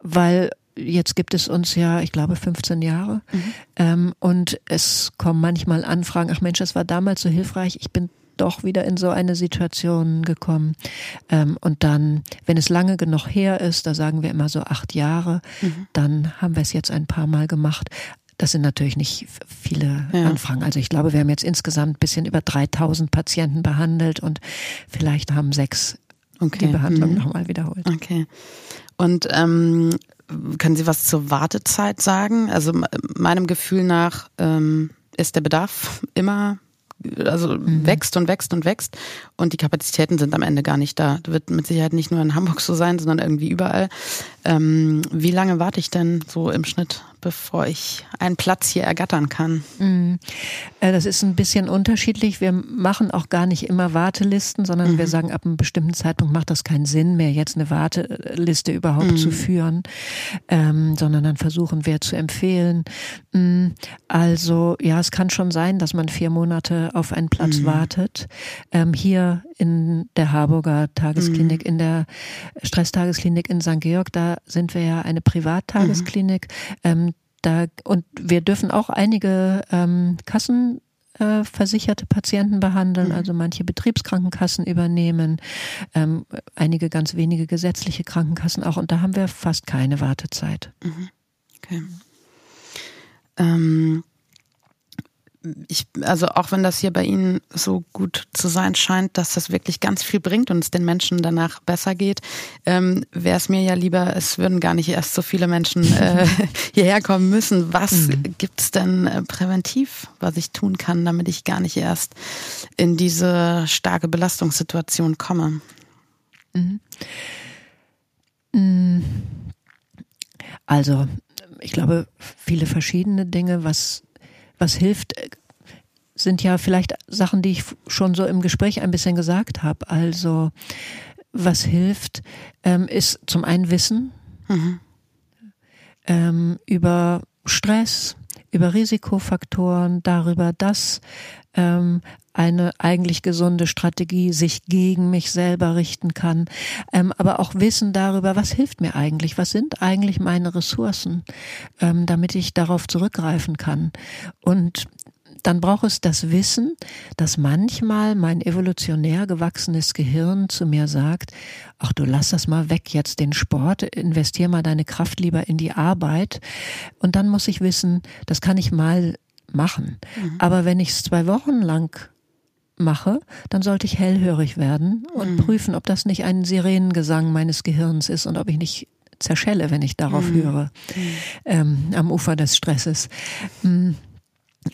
[SPEAKER 3] weil jetzt gibt es uns ja, ich glaube, 15 Jahre. Mhm. Ähm, und es kommen manchmal Anfragen, ach Mensch, das war damals so hilfreich, ich bin doch wieder in so eine Situation gekommen. Ähm, und dann, wenn es lange genug her ist, da sagen wir immer so acht Jahre, mhm. dann haben wir es jetzt ein paar Mal gemacht. Das sind natürlich nicht viele ja. Anfragen. Also ich glaube, wir haben jetzt insgesamt ein bisschen über 3000 Patienten behandelt und vielleicht haben sechs okay. die Behandlung mhm. nochmal wiederholt.
[SPEAKER 2] Okay. Und ähm, können Sie was zur Wartezeit sagen? Also meinem Gefühl nach ähm, ist der Bedarf immer also mhm. wächst und wächst und wächst und die Kapazitäten sind am Ende gar nicht da. Das wird mit Sicherheit nicht nur in Hamburg so sein, sondern irgendwie überall. Ähm, wie lange warte ich denn so im Schnitt, bevor ich einen Platz hier ergattern kann?
[SPEAKER 3] Mhm. Das ist ein bisschen unterschiedlich. Wir machen auch gar nicht immer Wartelisten, sondern mhm. wir sagen, ab einem bestimmten Zeitpunkt macht das keinen Sinn mehr, jetzt eine Warteliste überhaupt mhm. zu führen, ähm, sondern dann versuchen wir zu empfehlen. Mhm. Also ja, es kann schon sein, dass man vier Monate auf einen Platz mhm. wartet. Ähm, hier in der Harburger Tagesklinik, in der Stresstagesklinik in St. Georg, da sind wir ja eine Privattagesklinik. Ähm, da, und wir dürfen auch einige ähm, Kassen äh, versicherte Patienten behandeln, mhm. also manche Betriebskrankenkassen übernehmen, ähm, einige ganz wenige gesetzliche Krankenkassen auch und da haben wir fast keine Wartezeit.
[SPEAKER 2] Mhm. Okay. Ähm, ich, also auch wenn das hier bei Ihnen so gut zu sein scheint, dass das wirklich ganz viel bringt und es den Menschen danach besser geht, ähm, wäre es mir ja lieber, es würden gar nicht erst so viele Menschen äh, hierher kommen müssen. Was mhm. gibt's denn äh, präventiv, was ich tun kann, damit ich gar nicht erst in diese starke Belastungssituation komme? Mhm.
[SPEAKER 3] mhm. Also, ich glaube, viele verschiedene Dinge, was was hilft, äh, sind ja vielleicht Sachen, die ich schon so im Gespräch ein bisschen gesagt habe. Also was hilft, ähm, ist zum einen Wissen mhm. ähm, über Stress, über Risikofaktoren, darüber, dass ähm, eine eigentlich gesunde Strategie sich gegen mich selber richten kann, ähm, aber auch Wissen darüber, was hilft mir eigentlich, was sind eigentlich meine Ressourcen, ähm, damit ich darauf zurückgreifen kann. Und dann braucht es das Wissen, dass manchmal mein evolutionär gewachsenes Gehirn zu mir sagt, ach du lass das mal weg jetzt den Sport, investier mal deine Kraft lieber in die Arbeit. Und dann muss ich wissen, das kann ich mal machen. Mhm. Aber wenn ich es zwei Wochen lang mache, dann sollte ich hellhörig werden und mhm. prüfen, ob das nicht ein Sirenengesang meines Gehirns ist und ob ich nicht zerschelle, wenn ich darauf mhm. höre, mhm. ähm, am Ufer des Stresses. Mhm.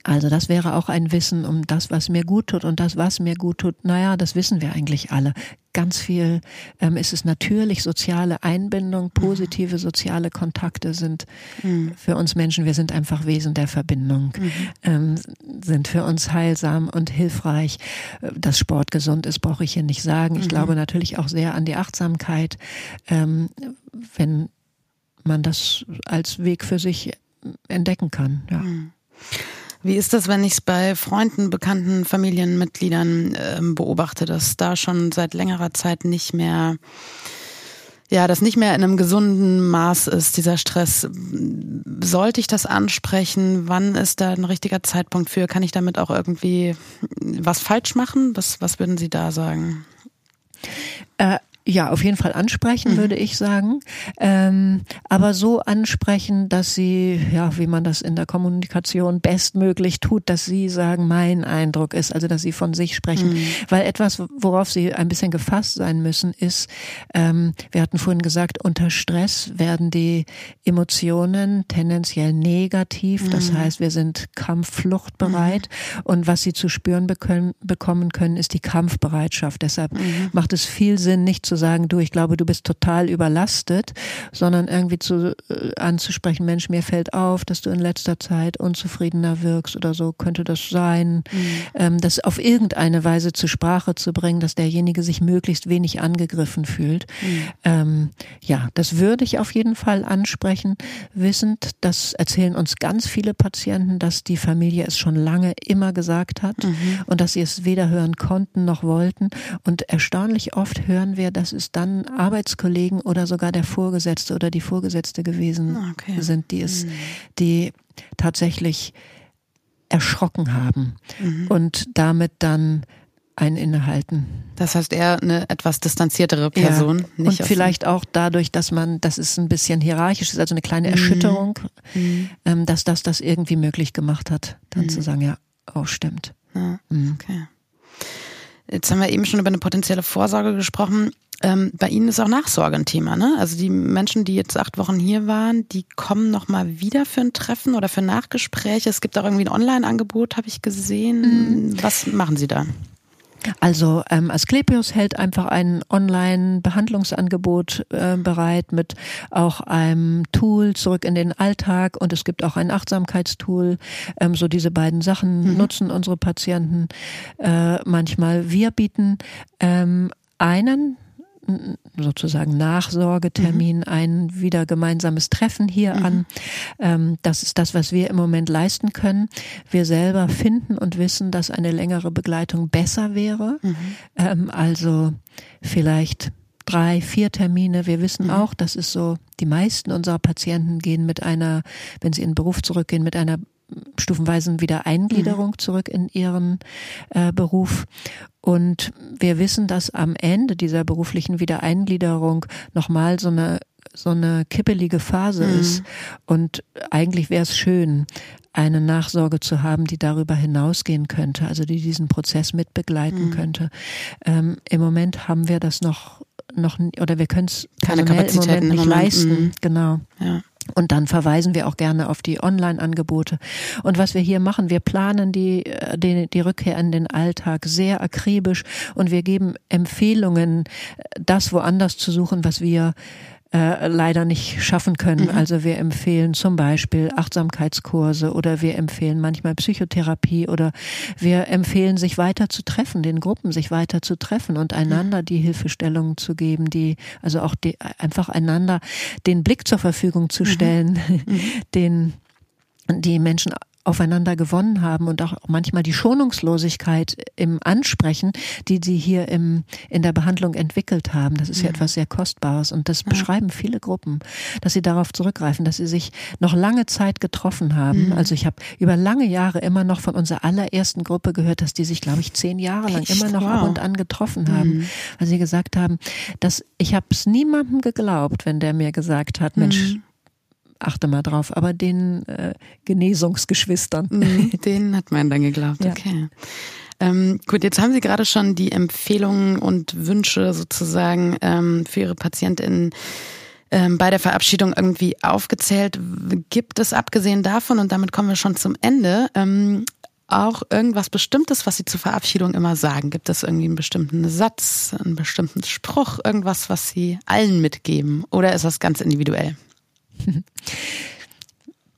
[SPEAKER 3] Also das wäre auch ein Wissen um das, was mir gut tut und das, was mir gut tut. Naja, das wissen wir eigentlich alle. Ganz viel ähm, ist es natürlich soziale Einbindung, positive soziale Kontakte sind mhm. für uns Menschen, wir sind einfach Wesen der Verbindung, mhm. ähm, sind für uns heilsam und hilfreich. Dass Sport gesund ist, brauche ich hier nicht sagen. Ich mhm. glaube natürlich auch sehr an die Achtsamkeit, ähm, wenn man das als Weg für sich entdecken kann. Ja.
[SPEAKER 2] Wie ist das, wenn ich es bei Freunden, Bekannten, Familienmitgliedern äh, beobachte, dass da schon seit längerer Zeit nicht mehr ja, das nicht mehr in einem gesunden Maß ist, dieser Stress. Sollte ich das ansprechen? Wann ist da ein richtiger Zeitpunkt für? Kann ich damit auch irgendwie was falsch machen? Was, was würden Sie da sagen?
[SPEAKER 3] Äh, ja, auf jeden Fall ansprechen, mhm. würde ich sagen. Ähm, aber so ansprechen, dass sie, ja, wie man das in der Kommunikation bestmöglich tut, dass sie sagen, mein Eindruck ist, also dass sie von sich sprechen. Mhm. Weil etwas, worauf sie ein bisschen gefasst sein müssen, ist, ähm, wir hatten vorhin gesagt, unter Stress werden die Emotionen tendenziell negativ. Mhm. Das heißt, wir sind kampffluchtbereit. Mhm. Und was sie zu spüren bekommen, können, ist die Kampfbereitschaft. Deshalb mhm. macht es viel Sinn, nicht zu sagen, du, ich glaube, du bist total überlastet, sondern irgendwie zu äh, anzusprechen, Mensch, mir fällt auf, dass du in letzter Zeit unzufriedener wirkst oder so könnte das sein. Mhm. Ähm, das auf irgendeine Weise zur Sprache zu bringen, dass derjenige sich möglichst wenig angegriffen fühlt. Mhm. Ähm, ja, das würde ich auf jeden Fall ansprechen, wissend, das erzählen uns ganz viele Patienten, dass die Familie es schon lange immer gesagt hat mhm. und dass sie es weder hören konnten noch wollten. Und erstaunlich oft hören wir, dass es dann Arbeitskollegen oder sogar der Vorgesetzte oder die Vorgesetzte gewesen ah, okay. sind, die es, mhm. die tatsächlich erschrocken haben mhm. und damit dann ein Innehalten.
[SPEAKER 2] Das heißt eher eine etwas distanziertere Person.
[SPEAKER 3] Ja. und vielleicht auch dadurch, dass man, dass es ein bisschen hierarchisch ist, also eine kleine mhm. Erschütterung, mhm. ähm, dass das das irgendwie möglich gemacht hat, dann mhm. zu sagen, ja, oh, stimmt. Ja,
[SPEAKER 2] mhm. okay. Jetzt haben wir eben schon über eine potenzielle Vorsorge gesprochen. Ähm, bei Ihnen ist auch Nachsorge ein Thema, ne? Also die Menschen, die jetzt acht Wochen hier waren, die kommen noch mal wieder für ein Treffen oder für Nachgespräche. Es gibt auch irgendwie ein Online-Angebot, habe ich gesehen. Mhm. Was machen Sie da?
[SPEAKER 3] Also ähm, Asklepios hält einfach ein Online-Behandlungsangebot äh, bereit mit auch einem Tool zurück in den Alltag und es gibt auch ein Achtsamkeitstool. Ähm, so diese beiden Sachen mhm. nutzen unsere Patienten äh, manchmal. Wir bieten ähm, einen sozusagen Nachsorgetermin, mhm. ein wieder gemeinsames Treffen hier mhm. an. Ähm, das ist das, was wir im Moment leisten können. Wir selber finden und wissen, dass eine längere Begleitung besser wäre. Mhm. Ähm, also vielleicht drei, vier Termine. Wir wissen mhm. auch, das ist so, die meisten unserer Patienten gehen mit einer, wenn sie in den Beruf zurückgehen, mit einer stufenweisen Wiedereingliederung mhm. zurück in ihren äh, Beruf. Und wir wissen, dass am Ende dieser beruflichen Wiedereingliederung nochmal so eine so eine kippelige Phase mhm. ist. Und eigentlich wäre es schön, eine Nachsorge zu haben, die darüber hinausgehen könnte, also die diesen Prozess mitbegleiten mhm. könnte. Ähm, Im Moment haben wir das noch noch oder wir können es
[SPEAKER 2] keine Kapazitäten
[SPEAKER 3] im Moment nicht
[SPEAKER 2] Moment.
[SPEAKER 3] leisten. Mhm. Genau.
[SPEAKER 2] Ja.
[SPEAKER 3] Und dann verweisen wir auch gerne auf die Online-Angebote. Und was wir hier machen, wir planen die, äh, die, die Rückkehr in den Alltag sehr akribisch und wir geben Empfehlungen, das woanders zu suchen, was wir äh, leider nicht schaffen können. Mhm. Also wir empfehlen zum Beispiel Achtsamkeitskurse oder wir empfehlen manchmal Psychotherapie oder wir empfehlen, sich weiter zu treffen, den Gruppen sich weiter zu treffen und einander die Hilfestellungen zu geben, die, also auch die, einfach einander den Blick zur Verfügung zu mhm. stellen, mhm. den die Menschen aufeinander gewonnen haben und auch manchmal die Schonungslosigkeit im Ansprechen, die sie hier im, in der Behandlung entwickelt haben. Das ist ja, etwas sehr Kostbares und das beschreiben viele Gruppen, dass sie darauf zurückgreifen, dass sie sich noch lange Zeit getroffen haben. Mhm. Also ich habe über lange Jahre immer noch von unserer allerersten Gruppe gehört, dass die sich, glaube ich, zehn Jahre lang Echt? immer noch wow. ab und an getroffen haben, mhm. weil sie gesagt haben, dass ich habe es niemandem geglaubt, wenn der mir gesagt hat, Mensch, mhm achte mal drauf, aber den äh, Genesungsgeschwistern.
[SPEAKER 2] Mhm, den hat man dann geglaubt, ja. okay. Ähm, gut, jetzt haben Sie gerade schon die Empfehlungen und Wünsche sozusagen ähm, für Ihre PatientInnen ähm, bei der Verabschiedung irgendwie aufgezählt. Gibt es abgesehen davon, und damit kommen wir schon zum Ende, ähm, auch irgendwas Bestimmtes, was Sie zur Verabschiedung immer sagen? Gibt es irgendwie einen bestimmten Satz, einen bestimmten Spruch, irgendwas, was Sie allen mitgeben? Oder ist das ganz individuell?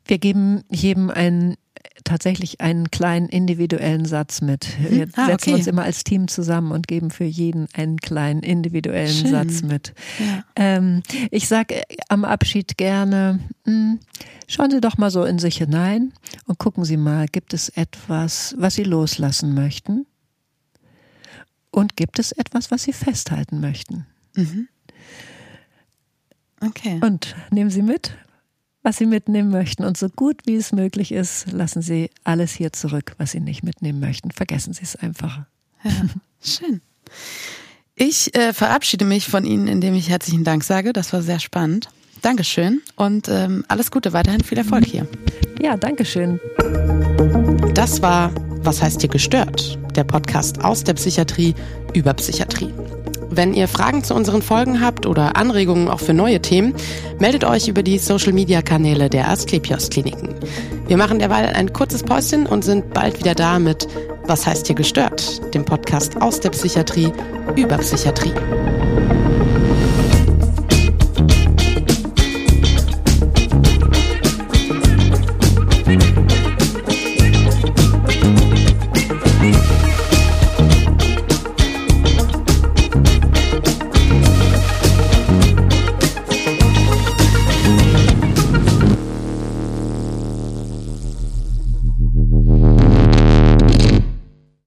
[SPEAKER 3] Wir geben jedem einen tatsächlich einen kleinen individuellen Satz mit. Mhm. Wir ah, setzen okay. uns immer als Team zusammen und geben für jeden einen kleinen individuellen Schön. Satz mit. Ja. Ähm, ich sage am Abschied gerne, mh, hm, schauen Sie doch mal so in sich hinein und gucken Sie mal, gibt es etwas, was Sie loslassen möchten? Und gibt es etwas, was Sie festhalten möchten? Mhm.
[SPEAKER 2] Okay.
[SPEAKER 3] Und nehmen Sie mit, was Sie mitnehmen möchten. Und so gut wie es möglich ist, lassen Sie alles hier zurück, was Sie nicht mitnehmen möchten. Vergessen Sie es einfach.
[SPEAKER 2] Ja, schön. Ich äh, verabschiede mich von Ihnen, indem ich herzlichen Dank sage. Das war sehr spannend. Dankeschön und ähm, alles Gute, weiterhin viel Erfolg hier.
[SPEAKER 3] Ja, Dankeschön.
[SPEAKER 2] Das war Was heißt hier gestört? Der Podcast aus der Psychiatrie über Psychiatrie. Wenn ihr Fragen zu unseren Folgen habt oder Anregungen auch für neue Themen, meldet euch über die Social-Media-Kanäle der Asklepios-Kliniken. Wir machen derweil ein kurzes Päuschen und sind bald wieder da mit Was heißt hier gestört? dem Podcast aus der Psychiatrie über Psychiatrie.